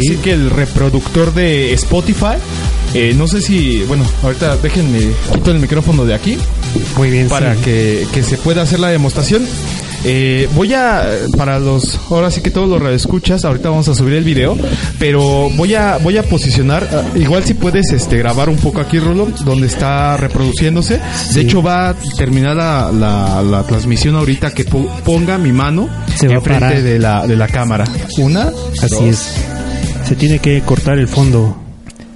Sí. sí que el reproductor de Spotify. Eh, no sé si, bueno, ahorita déjenme quito el micrófono de aquí Muy bien. para sí. que, que se pueda hacer la demostración. Eh, voy a, para los, ahora sí que todos los radioescuchas, ahorita vamos a subir el video, pero voy a, voy a posicionar, ah, igual si puedes este, grabar un poco aquí, Rulo, donde está reproduciéndose. De hecho, va a terminar la, la, la transmisión ahorita que po- ponga mi mano Se va a enfrente parar. de la, de la cámara. Una, Así dos, es. Se tiene que cortar el fondo.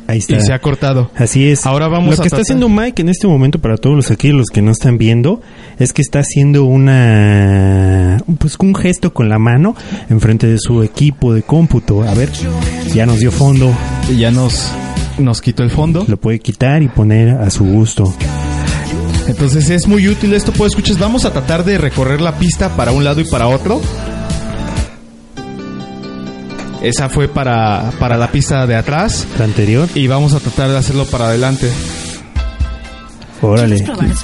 Ahí está. y se ha cortado. Así es. Ahora vamos Lo a que está haciendo Mike en este momento para todos los aquí los que no están viendo es que está haciendo una pues un gesto con la mano enfrente de su equipo de cómputo. A ver, ya nos dio fondo, ya nos, nos quitó el fondo. lo puede quitar y poner a su gusto. Entonces es muy útil esto, pues escuchas, vamos a tratar de recorrer la pista para un lado y para otro. Esa fue para, para la pista de atrás La anterior, y vamos a tratar de hacerlo para adelante. órale,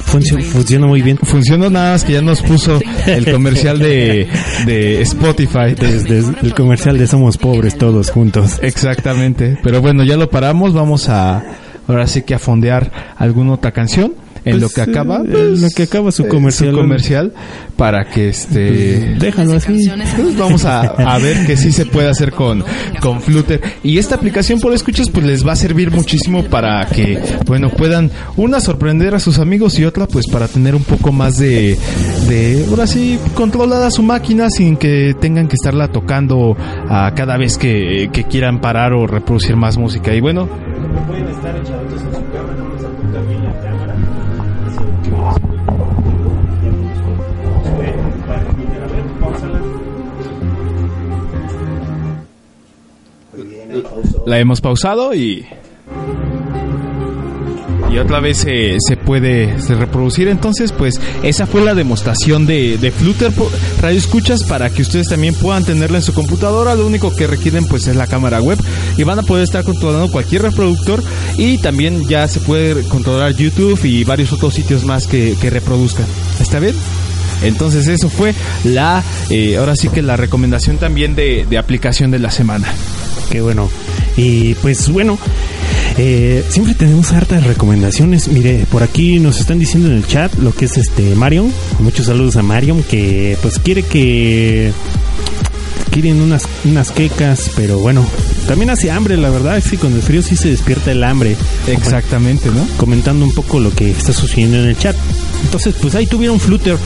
funcio- funciona muy bien. Funciona nada más que ya nos puso el comercial de, de Spotify. Desde el comercial de Somos Pobres todos juntos. Exactamente. Pero bueno, ya lo paramos. Vamos a ahora sí que a fondear alguna otra canción. En Pues, lo que acaba, eh, pues, en lo que acaba su eh, comercial. comercial para que este Déjalo así. pues vamos a, a ver que sí se puede hacer con, con Flutter. Y esta aplicación por escuchas pues les va a servir muchísimo para que, bueno, puedan una sorprender a sus amigos y otra pues para tener un poco más de, de ahora sí, controlada su máquina sin que tengan que estarla tocando a cada vez que, que quieran parar o reproducir más música. Y bueno, pueden estar echaditos La hemos pausado y y otra vez se, puede reproducir. Entonces, pues esa fue la demostración de, de Flutter Radio Escuchas para que ustedes también puedan tenerla en su computadora. Lo único que requieren pues es la cámara web y van a poder estar controlando cualquier reproductor y también ya se puede controlar YouTube y varios otros sitios más que, que reproduzcan. ¿Está bien? Entonces eso fue la, eh, ahora sí que la recomendación también de, de aplicación de la semana. Qué bueno. Y pues bueno, eh, siempre tenemos hartas recomendaciones. Mire, por aquí nos están diciendo en el chat lo que es este Marion. Muchos saludos a Marion que pues quiere que quieren unas unas quecas, pero bueno, también hace hambre, la verdad, que con el frío sí se despierta el hambre. Exactamente, ¿no? Comentando un poco lo que está sucediendo en el chat. Entonces, pues ahí tuvieron Flutter.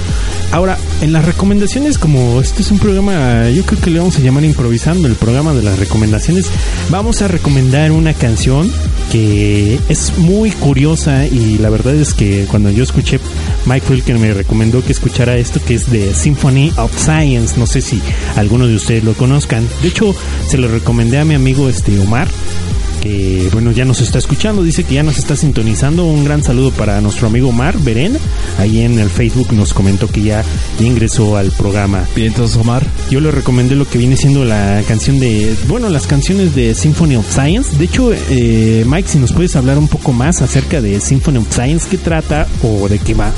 Ahora, en las recomendaciones, como este es un programa, yo creo que le vamos a llamar improvisando el programa de las recomendaciones, vamos a recomendar una canción que es muy curiosa y la verdad es que cuando yo escuché Mike Wilker me recomendó que escuchara esto que es de Symphony of Science, no sé si algunos de ustedes lo conozcan. De hecho, se lo recomendé a mi amigo este Omar que bueno ya nos está escuchando, dice que ya nos está sintonizando. Un gran saludo para nuestro amigo Omar Beren. Ahí en el Facebook nos comentó que ya ingresó al programa. Bien, entonces Omar. Yo le recomendé lo que viene siendo la canción de, bueno, las canciones de Symphony of Science. De hecho, eh, Mike, si nos puedes hablar un poco más acerca de Symphony of Science, ¿qué trata o de qué va?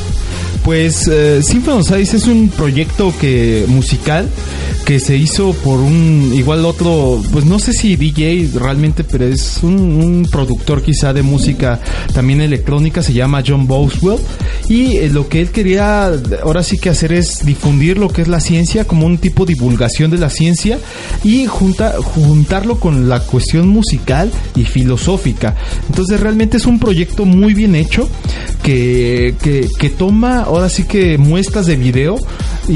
Pues eh, Science es un proyecto que musical que se hizo por un igual otro, pues no sé si DJ realmente, pero es un, productor quizá de música también electrónica, se llama John Boswell y eh, lo que él quería ahora sí que hacer es difundir lo que es la ciencia como un tipo de divulgación de la ciencia y junta, juntarlo con la cuestión musical y filosófica. Entonces realmente es un proyecto muy bien hecho que, que toma ahora sí que muestras de video y,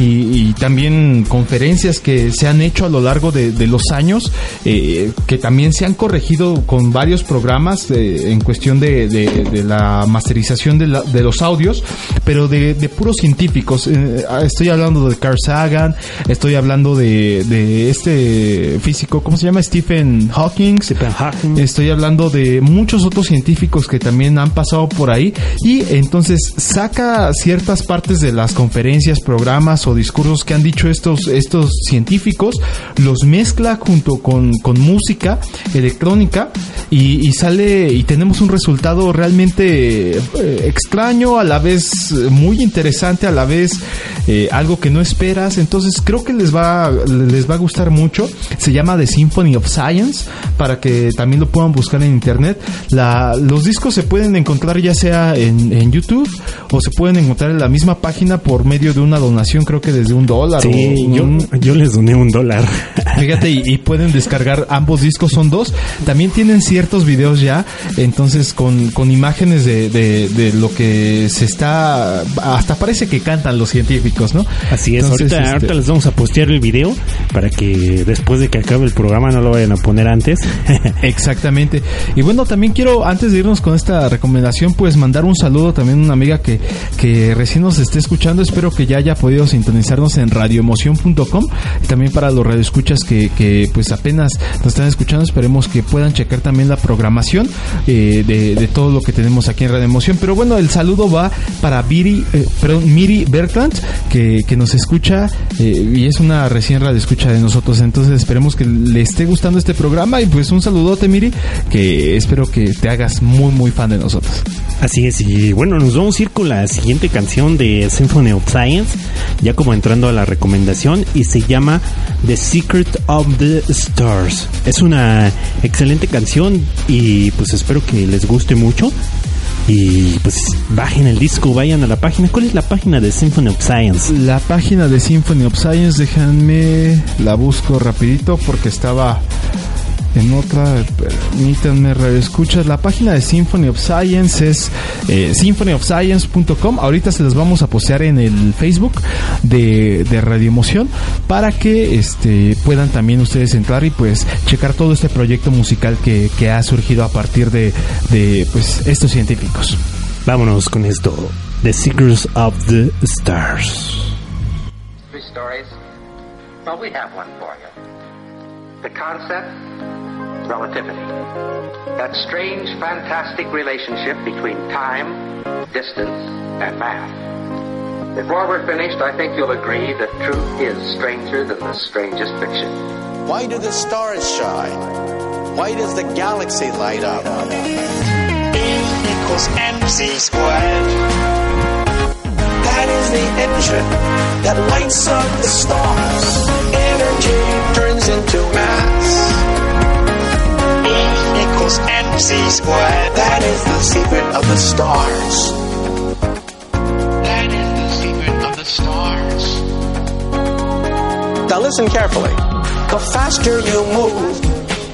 y también conferencias que se han hecho a lo largo de, de los años, eh, que también se han corregido con varios programas eh, en cuestión de, de- de la masterización de, la- de los audios, pero de, puros científicos. Eh, estoy hablando de Carl Sagan, estoy hablando de, de este físico, ¿cómo se llama? Stephen Hawking. Stephen Hawking. Estoy hablando de muchos otros científicos que también han pasado por ahí y entonces saca ciertas partes de las conferencias, programas o discursos que han dicho estos, estos científicos, los mezcla junto con, con música electrónica y, sale y tenemos un resultado realmente eh, extraño, a la vez muy interesante, a la vez eh, algo que no esperas. Entonces creo que les va, les va a gustar mucho. Se llama The Symphony of Science para que también lo puedan buscar en internet. La, los discos se pueden encontrar ya sea en, en YouTube o se pueden encontrar en la misma página por medio de una donación, creo que desde un dólar. Sí, o yo, les doné un dólar. Fíjate, y, y pueden descargar ambos discos, son dos. También tienen ciertos videos ya, entonces con, con imágenes de, de, de lo que se está... Hasta parece que cantan los científicos, ¿no? Así es, Entonces, ahorita, este, ahorita les vamos a postear el video para que después de que acabe el programa no lo vayan a poner antes. Exactamente. Y bueno, también quiero, antes de irnos con esta recomendación, pues mandar un saludo también a una amiga que, que recién nos esté escuchando. Espero que ya haya podido sintonizarnos en radioemoción.com. También para los radioescuchas que, que pues apenas nos están escuchando, esperemos que puedan checar también la programación eh, de, todo lo que tenemos aquí en Radio Emoción. Pero bueno, el saludo va para Viri, eh, Miri Bertrand, que, que nos escucha eh, y es una recién radioescucha de nosotros. Entonces esperemos que le esté gustando este programa y pues un saludote Miri, que espero que te hagas muy muy fan de nosotros. Así es, y bueno, nos vamos a ir con la siguiente canción de Symphony of Science, ya como entrando a la recomendación, y se llama The Secret of the Stars. Es una excelente canción y pues espero que les guste mucho. Y pues bajen el disco, vayan a la página. ¿Cuál es la página de Symphony of Science? La página de Symphony of Science, déjenme, la busco rapidito porque estaba en otra, permítanme escuchas. La página de Symphony of Science es eh, symphonyofscience.com. Ahorita se las vamos a postear en el Facebook de, de Radio Emoción para que este, puedan también ustedes entrar y pues checar todo este proyecto musical que, que ha surgido a partir de, de pues estos científicos. Vámonos con esto. The Secrets of the Stars. Three stories? Well, we have one for you. The concept, relativity. That strange, fantastic relationship between time, distance, and math. Before we're finished, I think you'll agree that truth is stranger than the strangest fiction. Why do the stars shine? Why does the galaxy light up? E equals mc squared. That is the engine that lights up the stars. Energy turns into mass. E equals mc squared. That is the secret of the stars. That is the secret of the stars. Now listen carefully. The faster you move,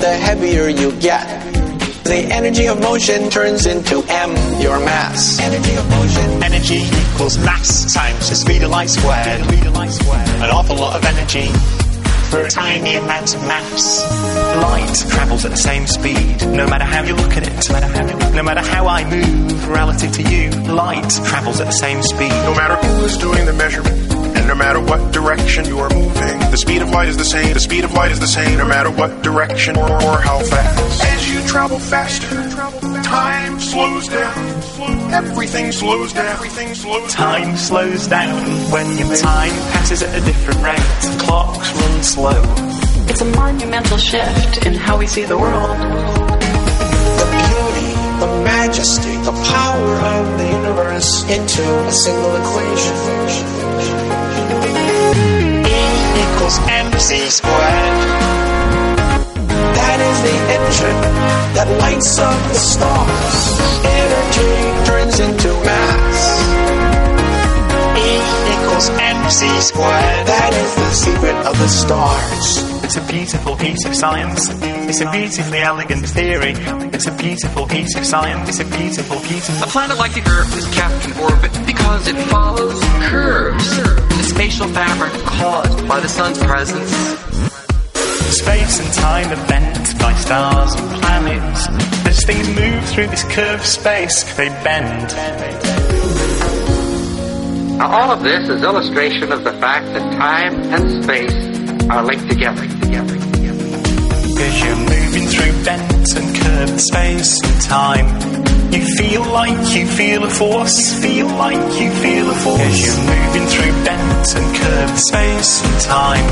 the heavier you get. The energy of motion turns into m, your mass. Energy of motion. Energy equals mass times the speed of light squared. Speed of light squared. An awful lot of energy tiny amount of mass. Light travels at the same speed, no matter how you look at it. No matter how, no matter how I move relative to you, light travels at the same speed. No matter who is doing the measurement. And no matter what direction you are moving, the speed of light is the same. The speed of light is the same no matter what direction or, or how fast. As you travel faster, time slows down. Everything slows down. Everything slows Time slows down when your time passes at a different rate. Clocks run slow. It's a monumental shift in how we see the world. The beauty, the majesty, the power of the universe into a single equation. Equals mc squared. That is the engine that lights up the stars. Energy turns into mass. Equals mc squared. That is the secret of the stars. It's a beautiful piece of science. It's a beautifully elegant theory. It's a beautiful piece of science. It's a beautiful, beautiful. A planet like the Earth is kept in orbit because it follows curves in the spatial fabric caused by the sun's presence. Space and time are bent by stars and planets. As things move through this curved space, they bend. Now, all of this is illustration of the fact that time and space are linked together. together, together. As you're moving through bent and curved space and time, you feel like you feel a force, feel like you feel a force. As you're moving through bent and curved space and time,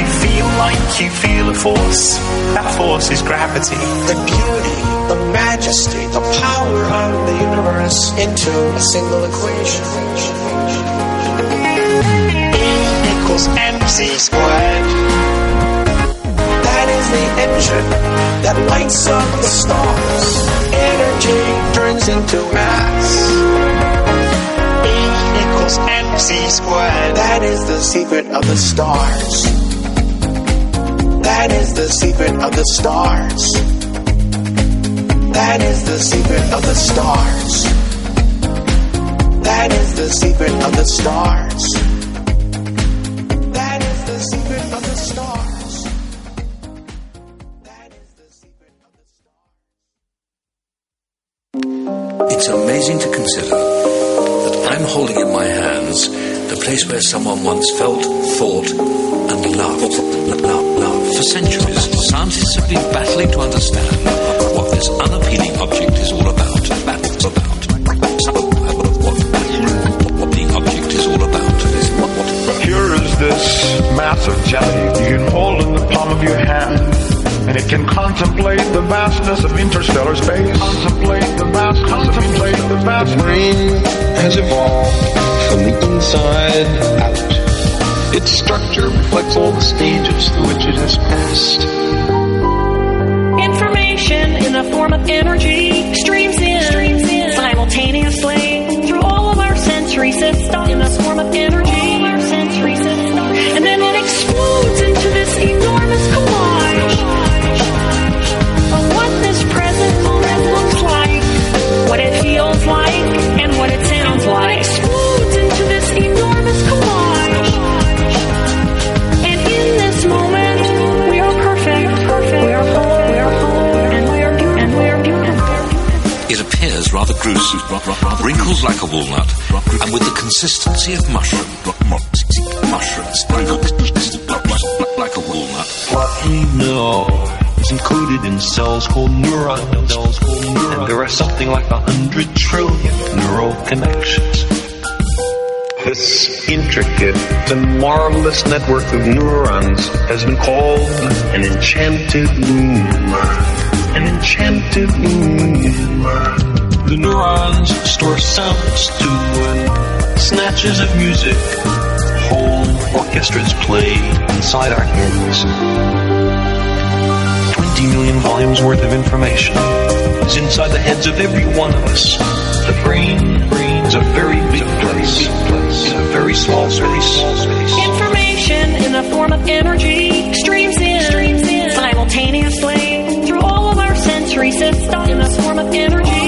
you feel like you feel a force. That force is gravity. The beauty, the majesty, the power of the universe into a single equation. Equals mc squared. That is the engine that lights up the stars. Energy turns into mass. E equals mc squared. That is the secret of the stars. That is the secret of the stars. That is the secret of the stars. That is the secret of the stars. Amazing to consider that I'm holding in my hands the place where someone once felt, thought, and loved. Love, love. For centuries, scientists have been battling to understand what this unappealing object is all about. Battles about. What, the object is all about. Here is this massive jelly you can hold in the palm of your hand. And it can contemplate the vastness of interstellar space. Contemplate the vast, contemplate the vast. brain has evolved from the inside out. Its structure reflects all the stages through which it has passed. Information in the form of energy streams in, streams in simultaneously It rather gruesome, wrinkles like a walnut, and with the consistency of mushroom. Mushrooms, like a walnut. What we know is included in cells called neurons. And there are something like a hundred trillion neural connections. This intricate and marvelous network of neurons has been called an enchanted loom. An enchanted loom. The neurons store sounds to snatches of music. Whole orchestras play inside our heads. 20 million volumes worth of information is inside the heads of every one of us. The brain is a very big place. It's a very small space. Information in the form of energy streams in, streams in simultaneously through all of our sensory systems in the form of energy.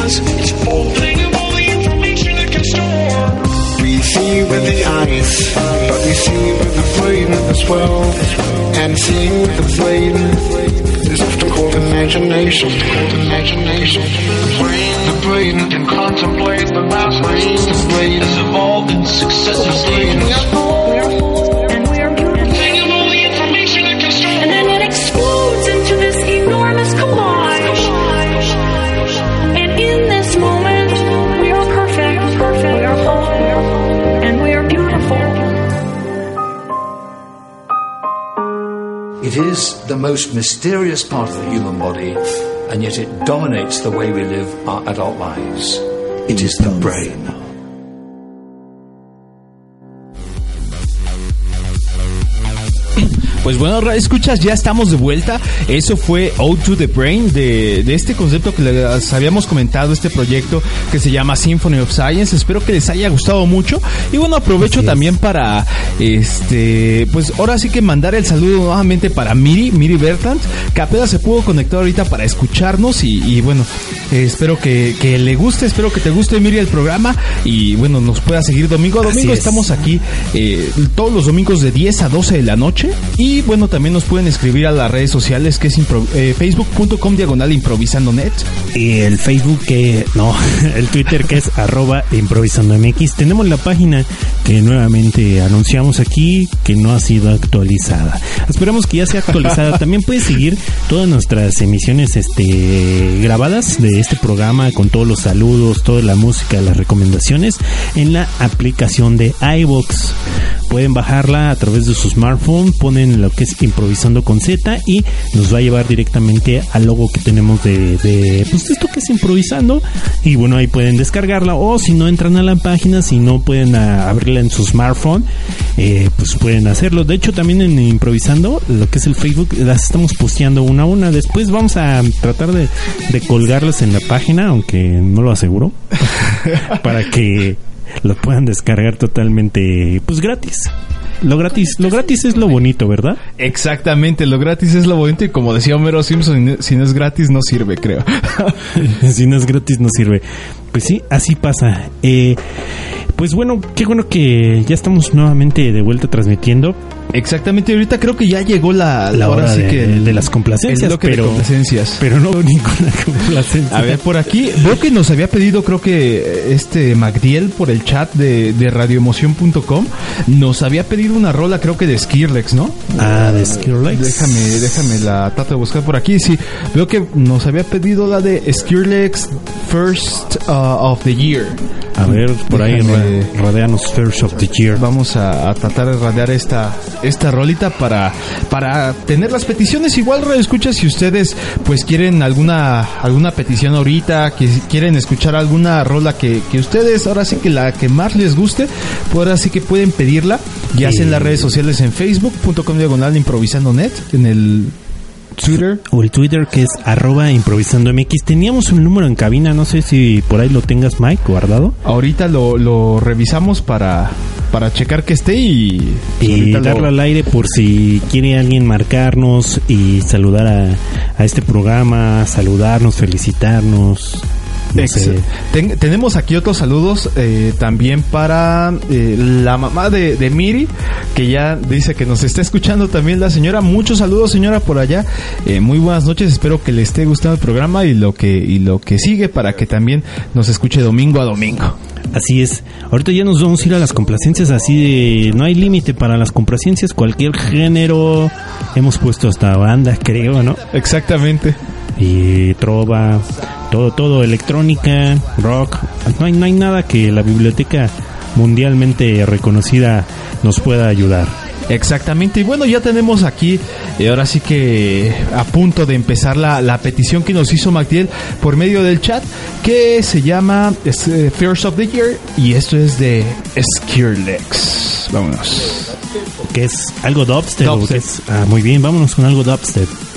because it's. Think of all the information it can store. We see with the eyes, but we see with the brain as well. And seeing with the brain is often called imagination. Called imagination. The brain can contemplate the vast brain. The brain has evolved in successive stages. It is the most mysterious part of the human body, and yet it dominates the way we live our adult lives. It is the brain. Pues bueno, escuchas, ya estamos de vuelta. Eso fue Out to the Brain de, de este concepto que les habíamos comentado, este proyecto que se llama Symphony of Science. Espero que les haya gustado mucho. Y bueno, aprovecho también para, este, pues ahora sí que mandar el saludo nuevamente para Miri, Miri Bertant, que apenas se pudo conectar ahorita para escucharnos. Y, y bueno, eh, espero que, que le guste, espero que te guste, Miri, el programa. Y bueno, nos pueda seguir domingo a Así domingo. es. Estamos aquí eh, todos los domingos de 10 a 12 de la noche. Y bueno, también nos pueden escribir a las redes sociales que es eh, facebook.com diagonal improvisando net. Y el Facebook que, no, el Twitter que es arroba improvisando MX. Tenemos la página que nuevamente anunciamos aquí que no ha sido actualizada. Esperamos que ya sea actualizada. También puedes seguir todas nuestras emisiones este grabadas de este programa con todos los saludos, toda la música, las recomendaciones en la aplicación de iVoox. Pueden bajarla a través de su smartphone, ponen lo que es improvisando con Z y nos va a llevar directamente al logo que tenemos de, pues esto que es improvisando. Y bueno ahí pueden descargarla o si no entran a la página si no pueden abrirla en su smartphone eh, pues pueden hacerlo. De hecho también en improvisando lo que es el Facebook las estamos posteando una a una. Después vamos a tratar de, de colgarlas en la página aunque no lo aseguro para que lo puedan descargar totalmente pues gratis lo gratis lo gratis es lo bonito verdad Exactamente, lo gratis es lo bonito y como decía Homero Simpson, si no es gratis no sirve, creo. si no es gratis no sirve. Pues sí, así pasa. Eh, pues bueno, qué bueno que ya estamos nuevamente de vuelta transmitiendo. Exactamente, ahorita creo que ya llegó la, hora de, que el- de las complacencias, el de pero, complacencias. pero no ninguna complacencia. A ver, por aquí, veo que nos había pedido, creo que este Magdiel por el chat de, de radioemoción.com, nos había pedido una rola, creo que de Skirlex, ¿no? Ah, de Skrillex. Déjame, déjame la trato de buscar por aquí. Sí, veo que nos había pedido la de Skirlex First uh, of the Year. A ver, por ahí ra- rodeanos First of the Year. Vamos a, a tratar de radiar esta, esta rolita para, para tener las peticiones. Igual, radio escucha si ustedes pues quieren alguna, alguna petición ahorita, que quieren escuchar alguna rola que, que ustedes, ahora sí que la que más les guste, pues ahora sí que pueden pedirla, ya sea en las redes sociales en facebook.com diagonal improvisando net, en el Twitter. O el Twitter que es arroba improvisando MX. Teníamos un número en cabina, no sé si por ahí lo tengas Mike guardado. Ahorita lo, lo revisamos para, para checar que esté y, Y lo- darlo al aire por si quiere alguien marcarnos y saludar a, a este programa, saludarnos, felicitarnos. Ten- tenemos aquí otros saludos eh, también para eh, la mamá de, de Miri, que ya dice que nos está escuchando también la señora. Muchos saludos, señora, por allá. Eh, muy buenas noches. Espero que le esté gustando el programa y lo que y lo que sigue para que también nos escuche domingo a domingo. Así es. Ahorita ya nos vamos a ir a las complacencias así de... No hay límite para las complacencias, cualquier género. Hemos puesto hasta bandas, creo, ¿no? Exactamente. Y trova, todo, todo, electrónica, rock. No hay, no hay nada que la biblioteca mundialmente reconocida nos pueda ayudar. Exactamente, y bueno, ya tenemos aquí, eh, ahora sí que a punto de empezar la, la petición que nos hizo Magdiel por medio del chat, que se llama eh, First of the Year, y esto es de Skrillex. Vámonos. Que es algo dubstep. Dubstep. es? Ah, muy bien, vámonos con algo dubstep.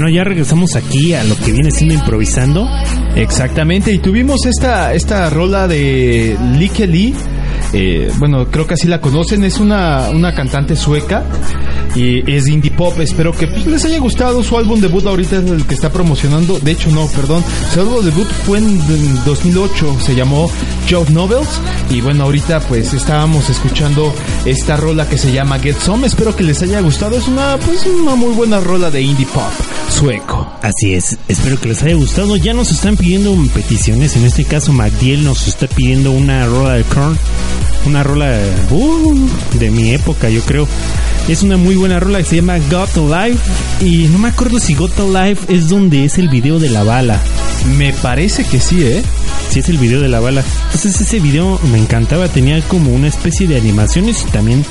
Bueno, ya regresamos aquí a lo que viene siendo improvisando. Exactamente, y tuvimos esta, esta rola de Lee. Eh, bueno, creo que así la conocen, es una, una cantante sueca y es indie pop. Espero que pues, les haya gustado su álbum debut. Ahorita es el que está promocionando. De hecho, no, perdón. Su álbum debut fue en, en 2008. Se llamó Job Novels. Y bueno, ahorita pues estábamos escuchando esta rola que se llama Get Some. Espero que les haya gustado. Es una, pues, una muy buena rola de indie pop sueco. Así es, espero que les haya gustado. Ya nos están pidiendo peticiones. En este caso, Magdiel nos está pidiendo una rola de Korn. Una rola uh, de mi época, yo creo. Es una muy buena rola que se llama Got Alive. Y no me acuerdo si Got Alive es donde es el video de la bala. Me parece que sí, ¿eh? Sí, es el video de la bala. Entonces ese video me encantaba. Tenía como una especie de animaciones y también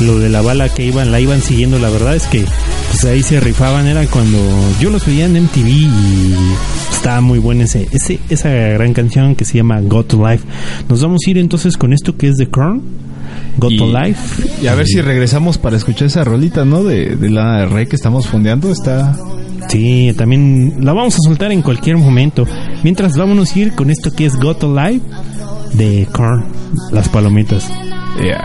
lo de la bala que iban, la iban siguiendo. La verdad es que pues ahí se rifaban. Era cuando yo los veía en MTV y estaba muy buena ese, ese, esa gran canción que se llama Got Life. Nos vamos a ir entonces con esto que es de Korn. Got Y- Life. Y a ver si regresamos para escuchar esa rolita, ¿no? De, de la Rey que estamos fondeando. Está. Sí, también la vamos a soltar en cualquier momento. Mientras vámonos a ir con esto que es Got Alive de Korn, las palomitas. Yeah.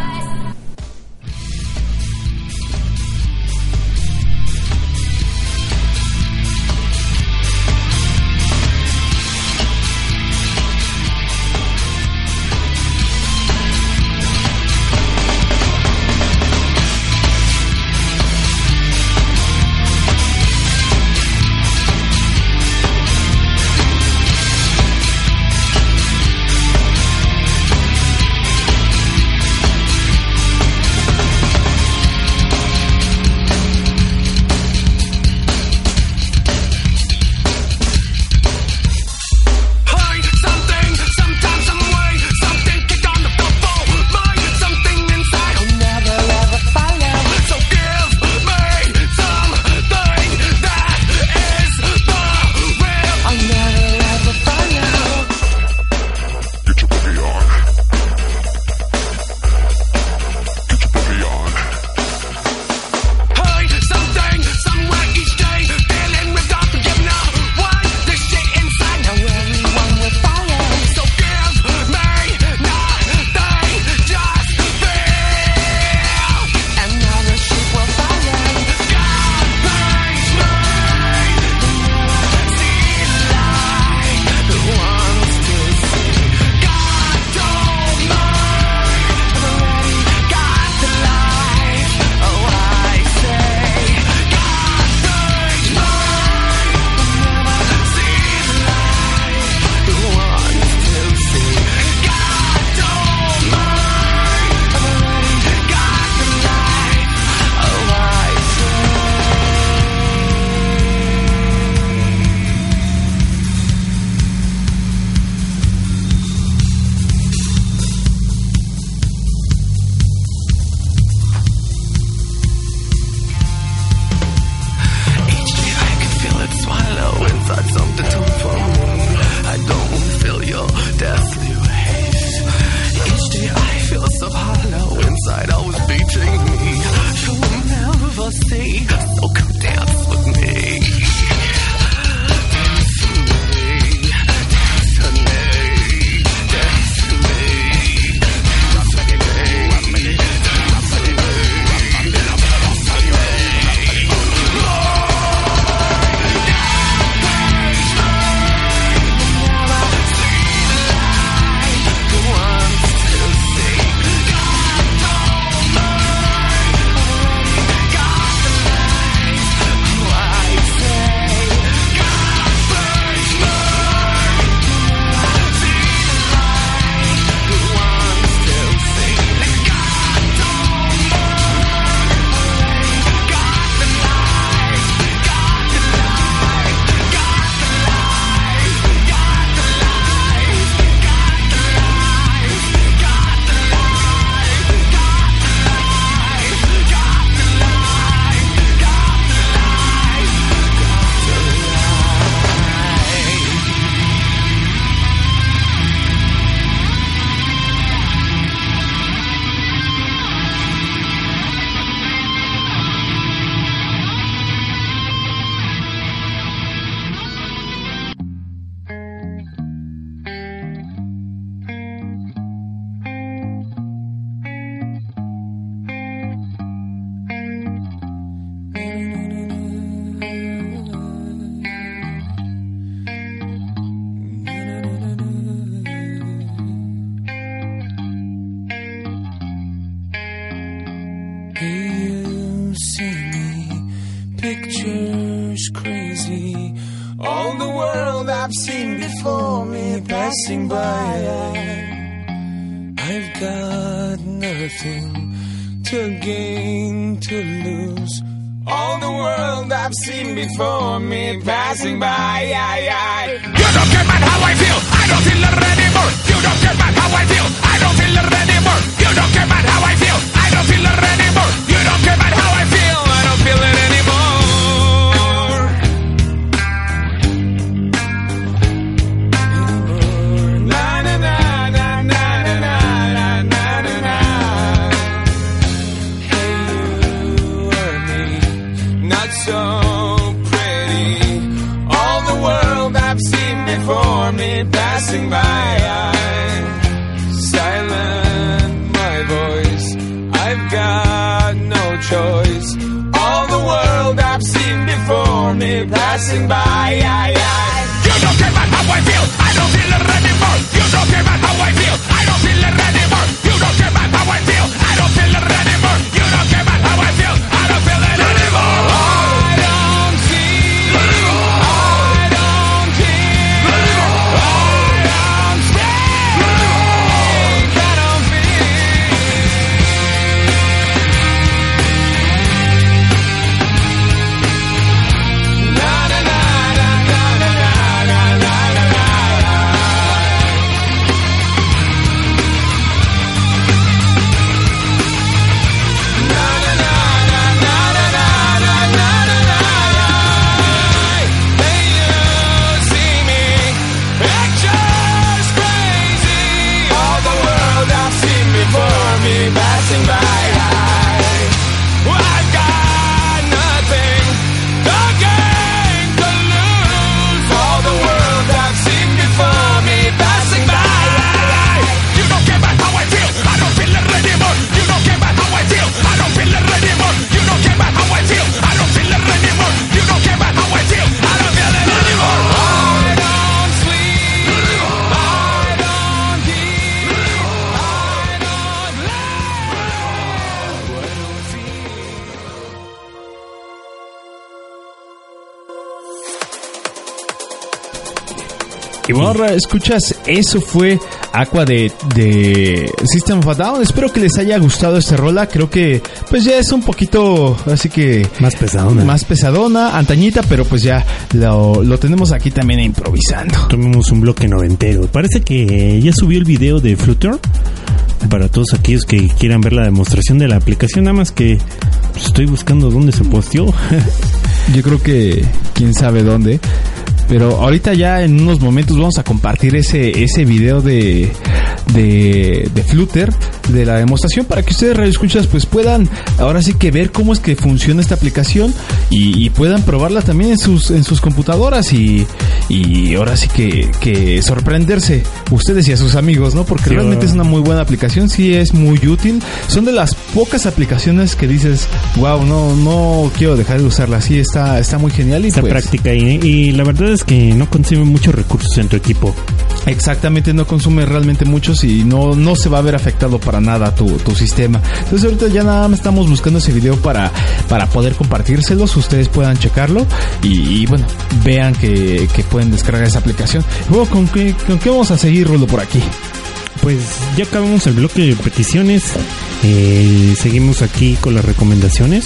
Nothing to gain, to lose. All the world I've seen before me passing by. You don't care about how I feel. I don't feel it anymore. You don't care about how I feel. I don't feel it anymore. You don't care about how I feel. I don't feel it anymore. You don't care passing by. You Escuchas, eso fue Aqua de, de System of a Down. Espero que les haya gustado esta rola. Creo que pues ya es un poquito, así que... Más pesadona. Más pesadona, antañita, pero pues ya lo, lo tenemos aquí también improvisando. Tomemos un bloque noventero. Parece que ya subió el video de Flutter. Para todos aquellos que quieran ver la demostración de la aplicación, nada más que pues, estoy buscando dónde se posteó. Yo creo que quién sabe dónde. Pero ahorita ya en unos momentos vamos a compartir ese, ese video de, de, de Flutter, de la demostración, para que ustedes radioescuchas pues puedan ahora sí que ver cómo es que funciona esta aplicación y, y puedan probarla también en sus, en sus computadoras y, y ahora sí que, que sorprenderse ustedes y a sus amigos, ¿no? Porque Sí, realmente es una muy buena aplicación, sí es muy útil. Son de las pocas aplicaciones que dices, wow, no, no quiero dejar de usarla. Sí, está, está muy genial y Está pues, práctica y, y la verdad es que no consume muchos recursos en tu equipo. Exactamente, no consume realmente muchos y no, no se va a ver afectado para nada tu, tu sistema. Entonces ahorita ya nada más estamos buscando ese video para, para poder compartírselos, ustedes puedan checarlo y, bueno, vean que, que pueden descargar esa aplicación. Y Bueno, ¿con qué, ¿con qué vamos a seguir, Rulo, por aquí? Pues ya acabamos el bloque de peticiones. Eh, seguimos aquí con las recomendaciones.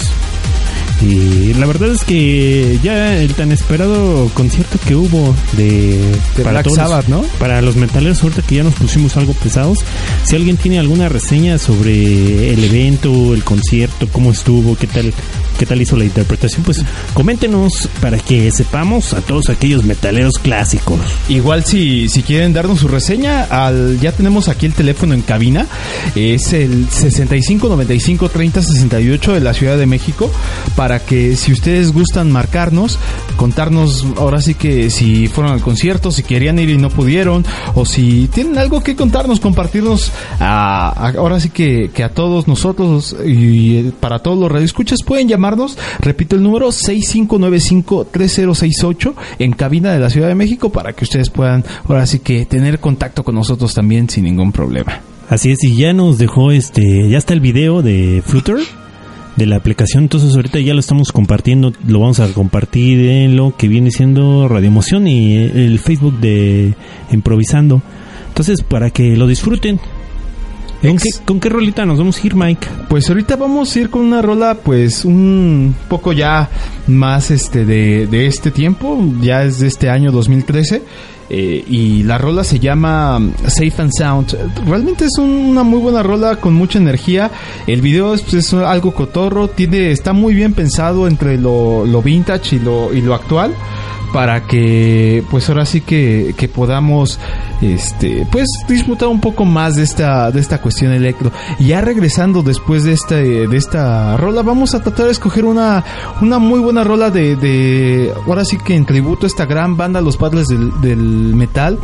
Y la verdad es que ya el tan esperado concierto que hubo de, De Black todos- Sabbath, ¿no? Para los metaleros, ahorita que ya nos pusimos algo pesados, si alguien tiene alguna reseña sobre el evento, el concierto, cómo estuvo, qué tal, qué tal hizo la interpretación, pues coméntenos para que sepamos a todos aquellos metaleros clásicos. Igual si, si quieren darnos su reseña, al, ya tenemos aquí el teléfono en cabina. Es el 65 95 30 68 de la Ciudad de México. Para que si ustedes gustan marcarnos, contarnos ahora sí que si fueron al concierto, si querían ir y no pudieron, o si tienen algo que contarnos, compartirnos a, ahora sí que, que a todos nosotros y eh, para todos los radioescuchas pueden llamarnos. Repito el número 6595 3068 en cabina de la Ciudad de México para que ustedes puedan ahora sí que tener contacto con nosotros también sin ningún problema. Así es, y ya nos dejó este, ya está el video de Flutter. De la aplicación. Entonces ahorita ya lo estamos compartiendo, lo vamos a compartir en lo que viene siendo Radio Emoción y el Facebook de Improvisando. Entonces para que lo disfruten. ¿Con qué, ¿Con qué rolita nos vamos a ir, Mike? Pues ahorita vamos a ir con una rola, pues un poco ya más este de, de este tiempo, ya es de este año 2013. Eh, y la rola se llama Safe and Sound. Realmente es un- una muy buena rola con mucha energía. El video es, pues, es algo cotorro, tiene, está muy bien pensado entre lo, lo vintage y lo, y lo actual para que pues ahora sí que, que podamos este pues disfrutar un poco más de esta de esta cuestión electro. Ya regresando después de esta de esta rola vamos a tratar de escoger una una muy buena rola de, de ahora sí que en tributo a esta gran banda los padres del metal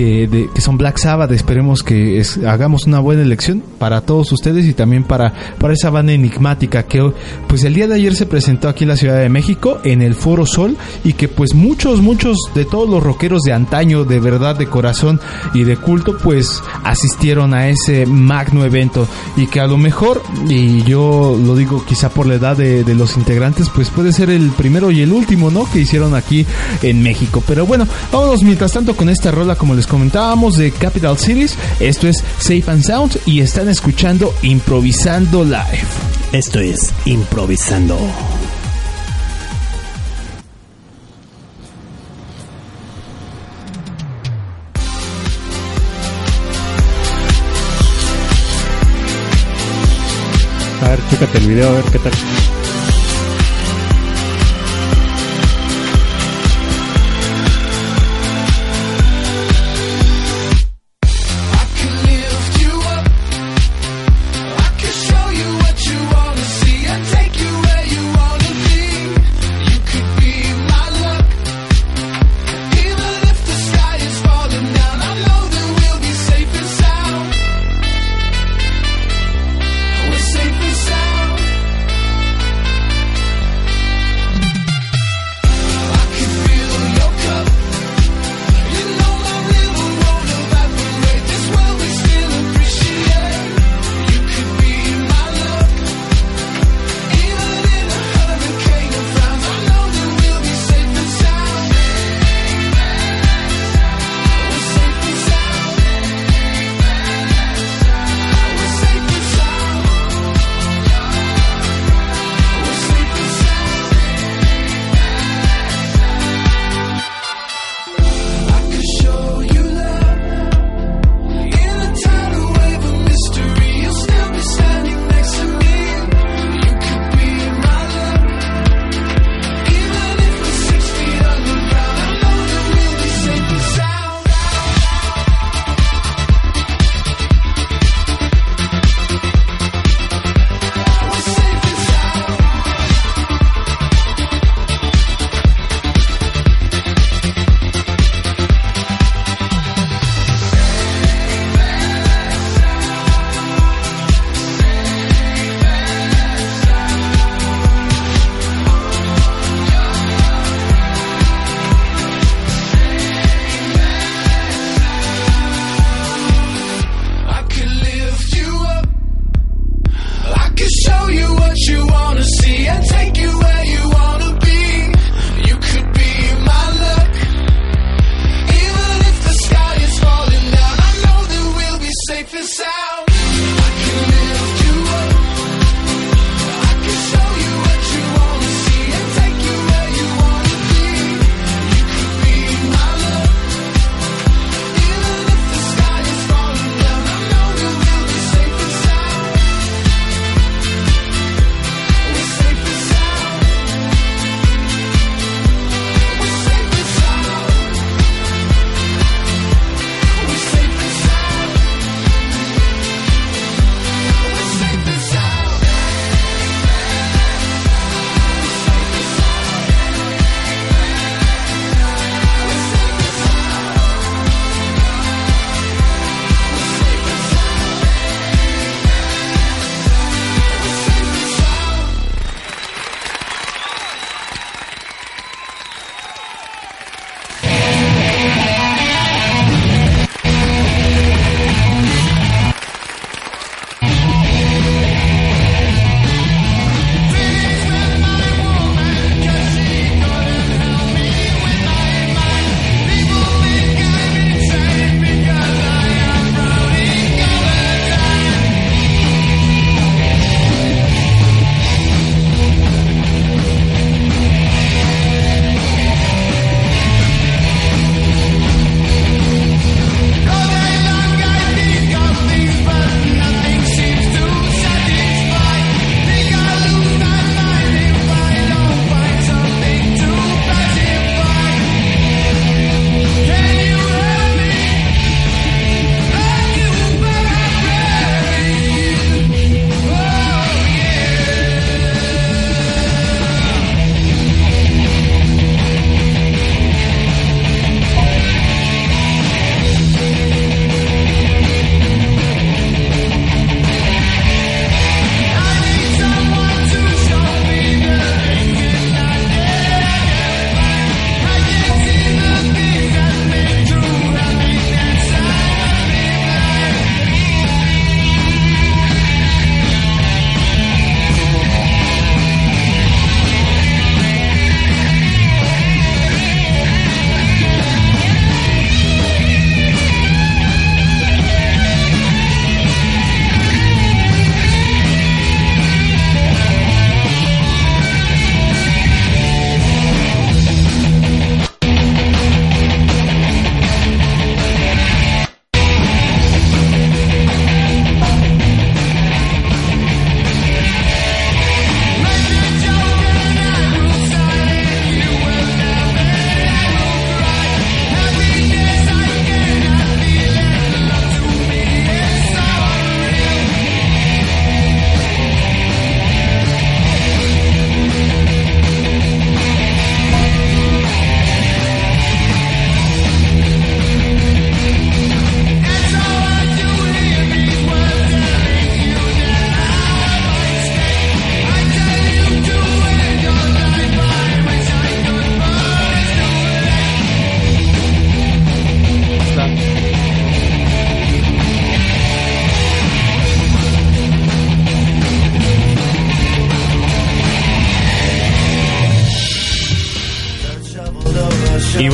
que, son Black Sabbath. Esperemos que hagamos una buena elección para todos ustedes y también para para esa banda enigmática que pues el día de ayer se presentó aquí en la Ciudad de México en el Foro Sol y que pues muchos muchos de todos los rockeros de antaño de verdad de corazón y de culto pues asistieron a ese magno evento. Y que a lo mejor y yo lo digo quizá por la edad de, de los integrantes pues puede ser el primero y el último no que hicieron aquí en México. Pero bueno vámonos mientras tanto con esta rola como les comentábamos de Capital Cities esto es Safe and Sound y están escuchando Improvisando Live. Esto es Improvisando. A ver, chécate el video, a ver qué tal.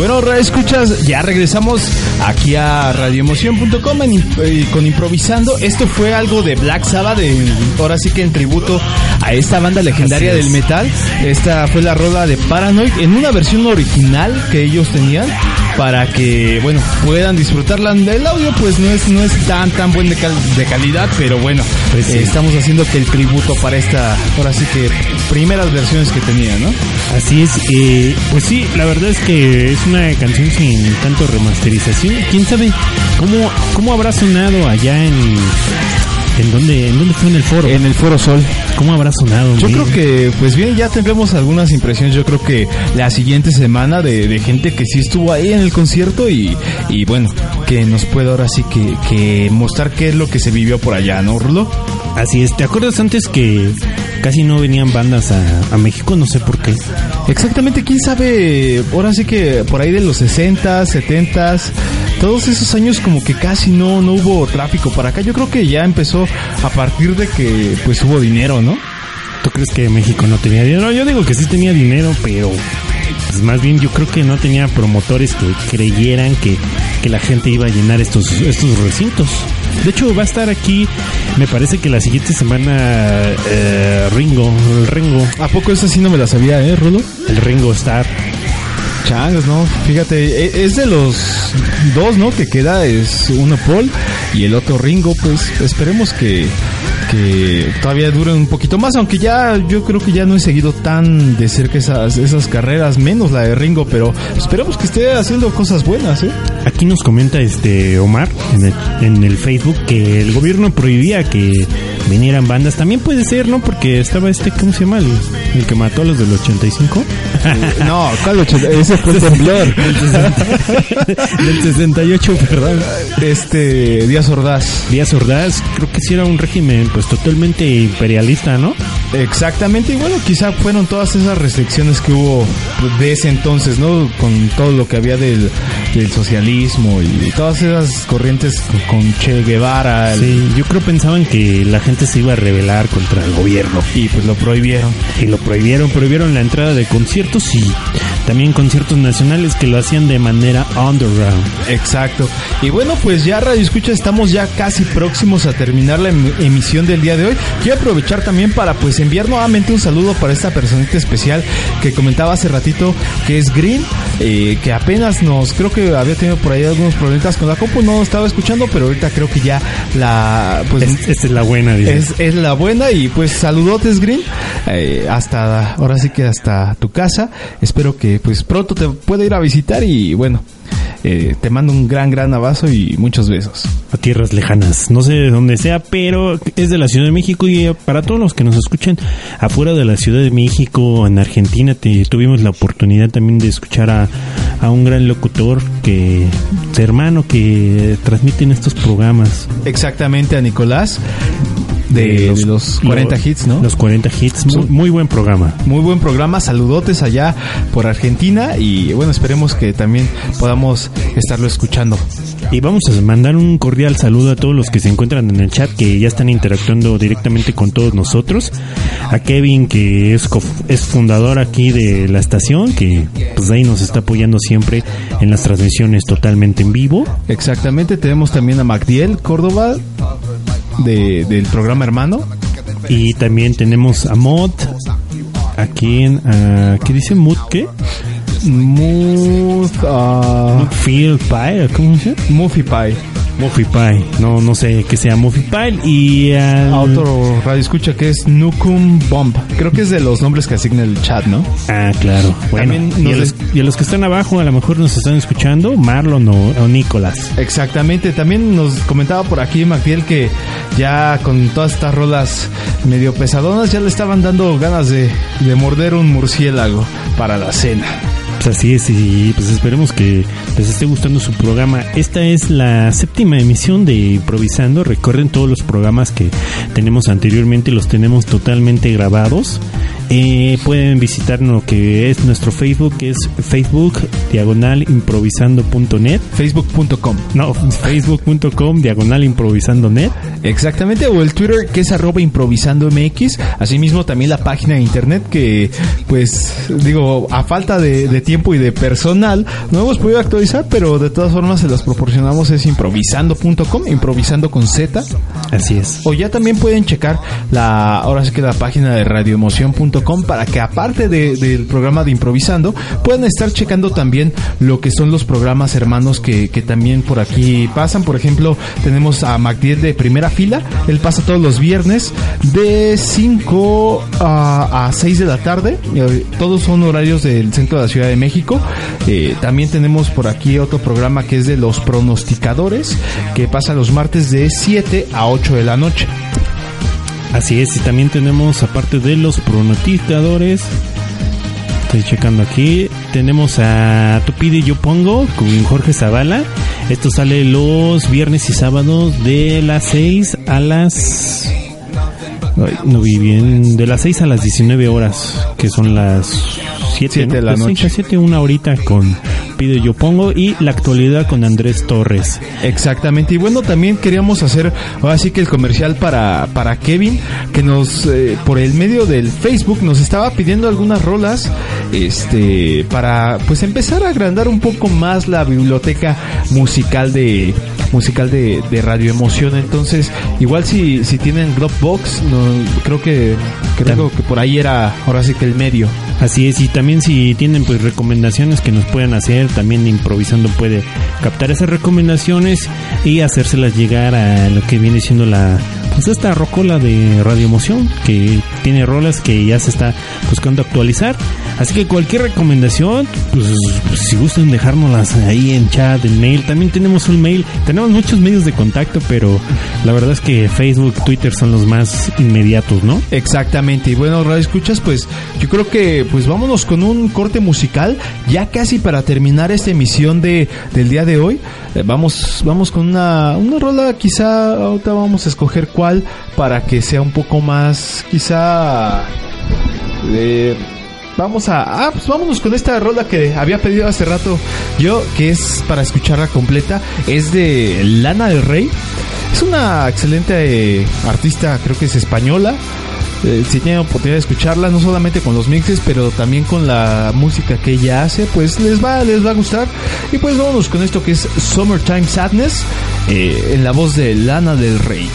Bueno, escuchas, ya regresamos aquí a radioemoción.com con improvisando. Esto fue algo de Black Sabbath, en- ahora sí que en tributo a esta banda legendaria del metal. Esta fue la rola de Paranoid en una versión original que ellos tenían para que, bueno, puedan disfrutarla. El audio pues no es no es tan tan buen de, cal- de calidad, pero bueno, Pues sí. eh, estamos haciendo que el tributo para esta, ahora sí que primeras versiones que tenía, ¿no? Así es, eh, pues sí, la verdad es que es una canción sin tanto remasterización. ¿Quién sabe cómo, cómo habrá sonado allá en... ¿En dónde, ¿En dónde fue en el foro? En el Foro Sol. ¿Cómo habrá sonado? Yo creo que, pues bien, ya tendremos algunas impresiones. Yo creo que la siguiente semana de, de gente que sí estuvo ahí en el concierto y, y bueno, que nos puede ahora sí que, que mostrar qué es lo que se vivió por allá, ¿no, Rulo? Así es, ¿te acuerdas antes que casi no venían bandas a, a México? No sé por qué. Exactamente, quién sabe, ahora sí que por ahí de los 60, 70, todos esos años como que casi no, no hubo tráfico para acá. Yo creo que ya empezó a partir de que pues hubo dinero, ¿no? ¿Tú crees que México no tenía dinero? Yo digo que sí tenía dinero, pero pues más bien yo creo que no tenía promotores que creyeran que, que la gente iba a llenar estos, estos recintos. De hecho, va a estar aquí, me parece que la siguiente semana eh, Ringo, el Ringo, ¿A poco eso sí no me la sabía, eh, Rulo? el Ringo Star. Changos, ¿no? Fíjate, e- es de los dos, ¿no? Que queda, es uno Paul y el otro Ringo, pues esperemos que, que todavía duren un poquito más, aunque ya yo creo que ya no he seguido tan de cerca esas, esas carreras, menos la de Ringo, pero esperemos que esté haciendo cosas buenas, ¿eh? Aquí nos comenta este Omar en el, en el Facebook que el gobierno prohibía que vinieran bandas. También puede ser, ¿no? Porque estaba este, ¿cómo se llama? El, el que mató a los del 85. No, ¿cuál ochenta- Ese fue el temblor. del 68, perdón. Este, Díaz Ordaz. Díaz Ordaz, creo que sí era un régimen pues totalmente imperialista, ¿no? Exactamente, y bueno, quizá fueron todas esas restricciones que hubo de ese entonces, ¿no? Con todo lo que había del, del socialismo y todas esas corrientes con Che Guevara. el- Sí, yo creo pensaban que la gente se iba a rebelar contra el gobierno. Y pues lo prohibieron. Y lo prohibieron, prohibieron la entrada de conciertos y también conciertos nacionales que lo hacían de manera underground. Exacto. Y bueno, pues ya Radio Escucha estamos ya casi próximos a terminar la em- emisión del día de hoy. Quiero aprovechar también para pues enviar nuevamente un saludo para esta personita especial que comentaba hace ratito que es Green, eh, que apenas nos, creo que había tenido por ahí algunos problemas con la compu, no estaba escuchando, pero ahorita creo que ya la, pues Es- esta es la buena, dice. es, es la buena y pues saludotes Green Eh, hasta ahora sí que hasta tu casa espero que pues pronto te pueda ir a visitar y bueno eh, te mando un gran gran abrazo y muchos besos a tierras lejanas. No sé de dónde sea, pero es de la Ciudad de México y eh, para todos los que nos escuchan afuera de la Ciudad de México, en Argentina, te- tuvimos la oportunidad también de escuchar a, a un gran locutor que, hermano, que transmiten estos programas. exactamente a Nicolás de, de los 40 hits no Los 40 hits, muy, muy buen programa. muy buen programa. Saludotes allá por Argentina y bueno esperemos que también podamos estarlo escuchando. Y vamos a mandar un cordial saludo a todos los que se encuentran en el chat, que ya están interactuando directamente con todos nosotros. A Kevin, que es, es fundador aquí de la estación, que pues ahí nos está apoyando siempre en las transmisiones totalmente en vivo. exactamente. Tenemos también a Magdiel Córdoba de, del programa hermano Y también tenemos a Mod, a quien, a, ¿qué dice Mood qué? Mood, ah, Field Pie, ¿cómo se llama? Muffy Pie Muffy Pie, no, no sé qué sea Muffy Pie y al- a otro radio escucha que es Nukum Bomb. Creo que es de los nombres que asigna el chat, ¿no? Ah, claro. Bueno, y, a los, des- y a los que están abajo, a lo mejor nos están escuchando, Marlon o, o Nicolás. Exactamente. También nos comentaba por aquí Magdiel que ya con todas estas rolas medio pesadonas ya le estaban dando ganas de, de morder un murciélago para la cena. Pues así es, y pues esperemos que les esté gustando su programa. Esta es la séptima emisión de Improvisando. Recuerden todos los programas que tenemos anteriormente, los tenemos totalmente grabados Eh, pueden visitar lo que es nuestro Facebook, que es Facebook diagonal improvisando.net. Facebook.com. No, Facebook.com diagonal improvisando.net. Exactamente, o el Twitter que es arroba improvisando MX. Asimismo también la página de internet que, pues, digo, a falta de, de tiempo y de personal, no hemos podido actualizar, pero de todas formas se los proporcionamos, es improvisando.com, improvisando con Z. Así es. O ya también pueden checar la, ahora sí que la página de radioemoción.com para que aparte de- del programa de improvisando, puedan estar checando también lo que son los programas hermanos que, también por aquí pasan. Por ejemplo, tenemos a Magdiel de primera fila. Él pasa todos los viernes de 5 a, a 6 de la tarde. Eh, Todos son horarios del centro de la Ciudad de México. Eh, también tenemos por aquí otro programa que es de los pronosticadores, que pasa los martes de 7 a 8 de la noche. Así es, y también tenemos, aparte de los pronoticadores, estoy checando aquí, tenemos a Tu pide yo pongo con Jorge Zavala. Esto sale los viernes y sábados de las 6 a las... Ay, no vi bien, de las 6 a las 19 horas, que son las 7 Siete de la noche. 7, una horita con Pide yo pongo y la actualidad con Andrés Torres. Exactamente, y bueno, también queríamos hacer ahora sí que el comercial para, para Kevin, que nos, eh, por el medio del Facebook, nos estaba pidiendo algunas rolas, este, para pues empezar a agrandar un poco más la biblioteca musical de musical de, de Radio Emoción. Entonces, igual si, si tienen Dropbox, no, creo que creo que por ahí era ahora sí que el medio. Así es, y también si tienen pues recomendaciones que nos puedan hacer, también improvisando puede captar esas recomendaciones y hacérselas llegar a lo que viene siendo la pues esta rocola de Radio Emoción que tiene rolas que ya se está buscando actualizar. Así que cualquier recomendación, pues, pues, si gustan dejárnoslas ahí en chat, en mail, también tenemos un mail, tenemos muchos medios de contacto, pero la verdad es que Facebook, Twitter son los más inmediatos, ¿no? Exactamente. Y bueno, Radio Escuchas, pues yo creo que pues vámonos con un corte musical. Ya casi para terminar esta emisión de, del día de hoy. Eh, vamos, vamos con una, una rola, quizá ahorita vamos a escoger para que sea un poco más, quizá... Vamos a... Ah, pues vámonos con esta rola que había pedido hace rato yo, que es para escucharla completa. Es de Lana del Rey. Es una excelente eh, artista, creo que es española. Eh, si tienen oportunidad de escucharla, no solamente con los mixes, pero también con la música que ella hace, pues les va, les va a gustar. Y pues vámonos con esto que es Summertime Sadness, eh, en la voz de Lana del Rey.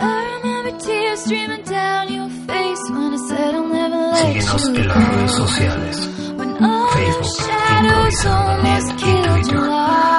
i remember tears streaming Síguenos en las When sociales. Facebook, Improvisando Net your Twitter.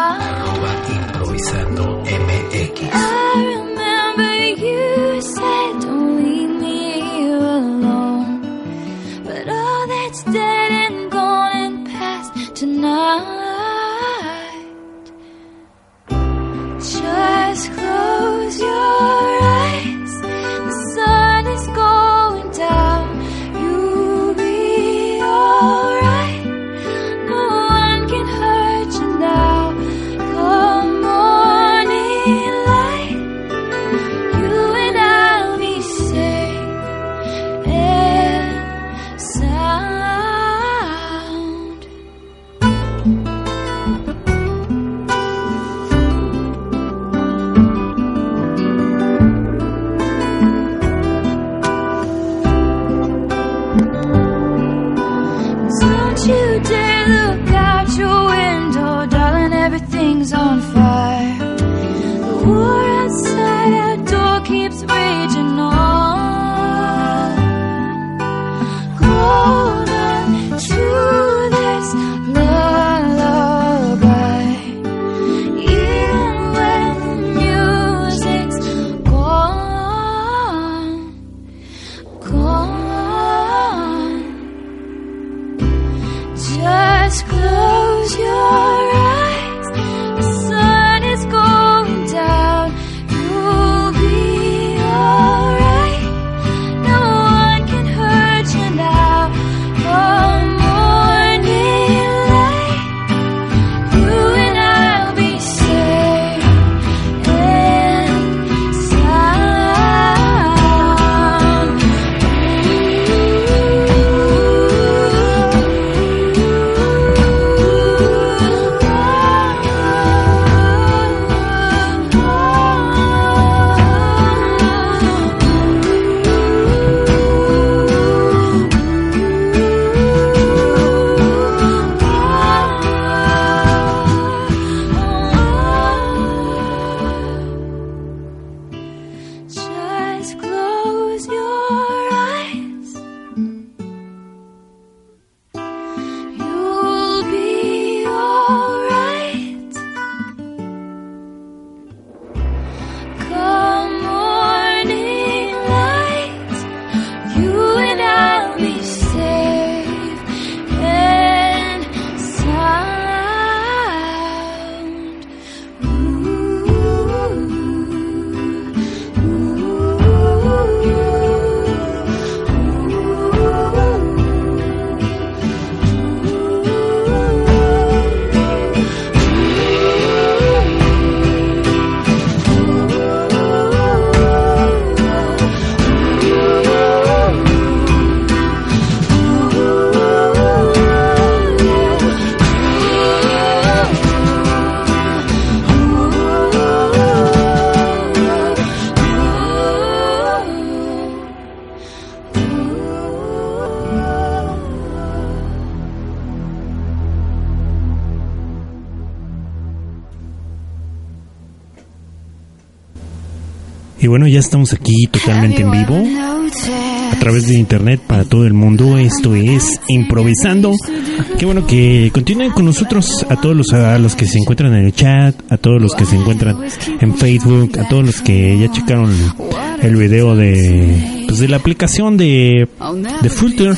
Bueno, ya estamos aquí totalmente en vivo a través de internet para todo el mundo. Esto es improvisando. Qué bueno que continúen con nosotros a todos los a los que se encuentran en el chat, a todos los que se encuentran en Facebook, a todos los que ya checaron el video de pues de la aplicación de de Filter.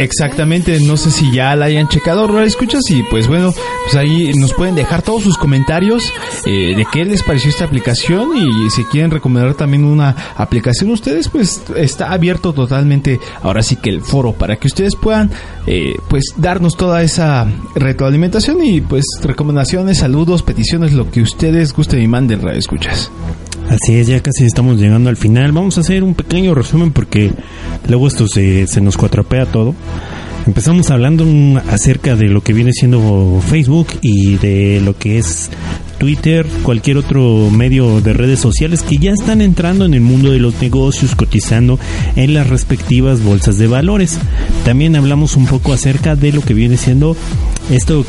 Exactamente, no sé si ya la hayan checado, Rural Escuchas, y pues bueno, pues ahí nos pueden dejar todos sus comentarios eh, de qué les pareció esta aplicación y si quieren recomendar también una aplicación ustedes, pues está abierto totalmente ahora sí que el foro para que ustedes puedan eh, pues darnos toda esa retroalimentación y pues recomendaciones, saludos, peticiones, lo que ustedes gusten y manden, Radio Escuchas. Así es, ya casi estamos llegando al final. Vamos a hacer un pequeño resumen porque luego esto se, se nos cuatropea todo. Empezamos hablando acerca de lo que viene siendo Facebook y de lo que es Twitter, cualquier otro medio de redes sociales que ya están entrando en el mundo de los negocios, cotizando en las respectivas bolsas de valores. También hablamos un poco acerca de lo que viene siendo Esto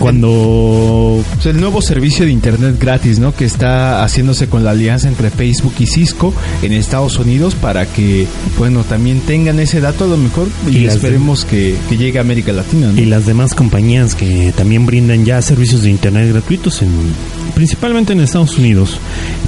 cuando... Es el nuevo servicio de internet gratis, ¿no? Que está haciéndose con la alianza entre Facebook y Cisco en Estados Unidos para que, bueno, también tengan ese dato a lo mejor y, esperemos que, que llegue a América Latina, ¿no? Y las demás compañías que también brindan ya servicios de internet gratuitos, en, principalmente en Estados Unidos.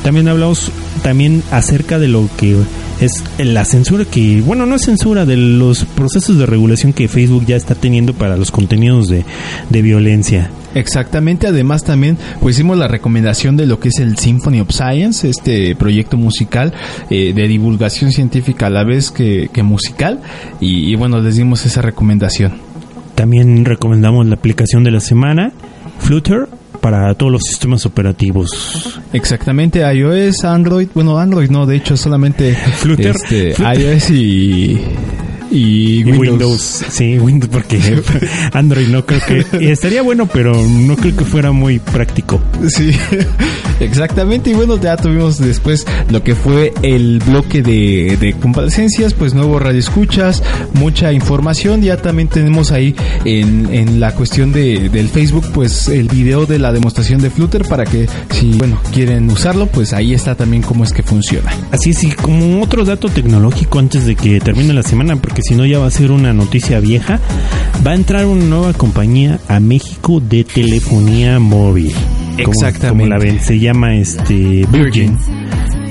También hablamos también acerca de lo que es la censura que, bueno, no es censura, de los procesos de regulación que Facebook ya está teniendo para los contenidos de, de violencia. Exactamente, además también pues hicimos la recomendación de lo que es el Symphony of Science, este proyecto musical eh, de divulgación científica a la vez que, que musical y, y bueno, les dimos esa recomendación. También recomendamos la aplicación de la semana, Flutter, para todos los sistemas operativos. Exactamente, iOS, Android, bueno, Android no, de hecho solamente Flutter, este, Flutter. iOS y, y Y Windows. Windows. sí, Windows, porque Android no creo que estaría bueno, pero no creo que fuera muy práctico. Sí, exactamente. Y bueno, ya tuvimos después lo que fue el bloque de, de comparecencias, pues nuevo radio escuchas, mucha información. Ya también tenemos ahí en, en la cuestión de, del Facebook, pues el video de la demostración de Flutter para que si, bueno, quieren usarlo, pues ahí está también cómo es que funciona. Así es, y como otro dato tecnológico antes de que termine la semana, porque si no ya va a ser una noticia vieja, va a entrar una nueva compañía a México de telefonía móvil. Como- Exactamente. Como la ven, se llama este Virgin.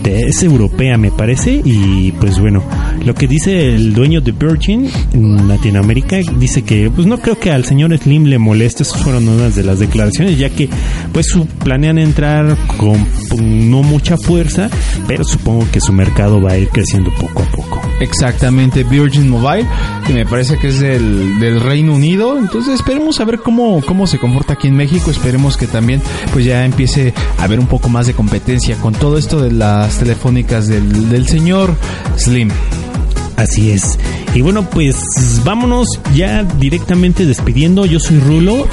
Es europea, me parece, y pues bueno, lo que dice el dueño de Virgin en Latinoamérica dice que, pues no creo que al señor Slim le moleste, esas fueron unas de las declaraciones, ya que pues planean entrar con, con no mucha fuerza, pero supongo que su mercado va a ir creciendo poco a poco. Exactamente, Virgin Mobile, que me parece que es del, del Reino Unido. Entonces esperemos a ver cómo, cómo se comporta aquí en México. Esperemos que también pues ya empiece a haber un poco más de competencia con todo esto de las telefónicas del, del señor Slim. Así es. Y bueno, pues vámonos ya directamente despidiendo. Yo soy Rulo.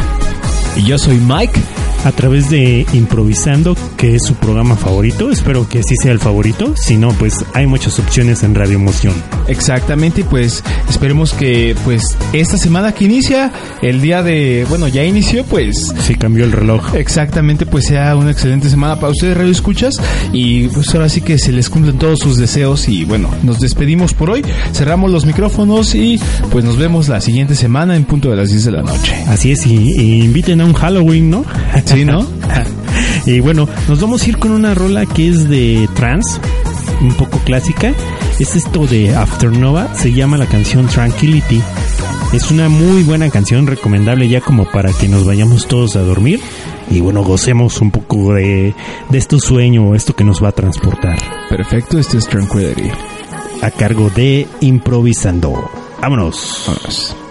Y yo soy Mike. A través de Improvisando, que es su programa favorito. Espero que sí sea el favorito. Si no, pues hay muchas opciones en Radio Emoción. Exactamente, pues esperemos que pues esta semana que inicia, el día de, bueno, ya inició, pues Sí cambió el reloj. exactamente, pues sea una excelente semana para ustedes, Radio Escuchas, y pues ahora sí que se les cumplen todos sus deseos y bueno, nos despedimos por hoy, cerramos los micrófonos y pues nos vemos la siguiente semana en punto de las 10 de la noche. Así es, y, y inviten a un Halloween, ¿no? Sí, ¿no? y bueno, nos vamos a ir con una rola que es de trance, un poco clásica. Es esto de Afternova, se llama la canción Tranquility. Es una muy buena canción, recomendable ya como para que nos vayamos todos a dormir y bueno, gocemos un poco de, de este sueño, esto que nos va a transportar. Perfecto, este es Tranquility. A cargo de Improvisando. Vámonos. Vámonos.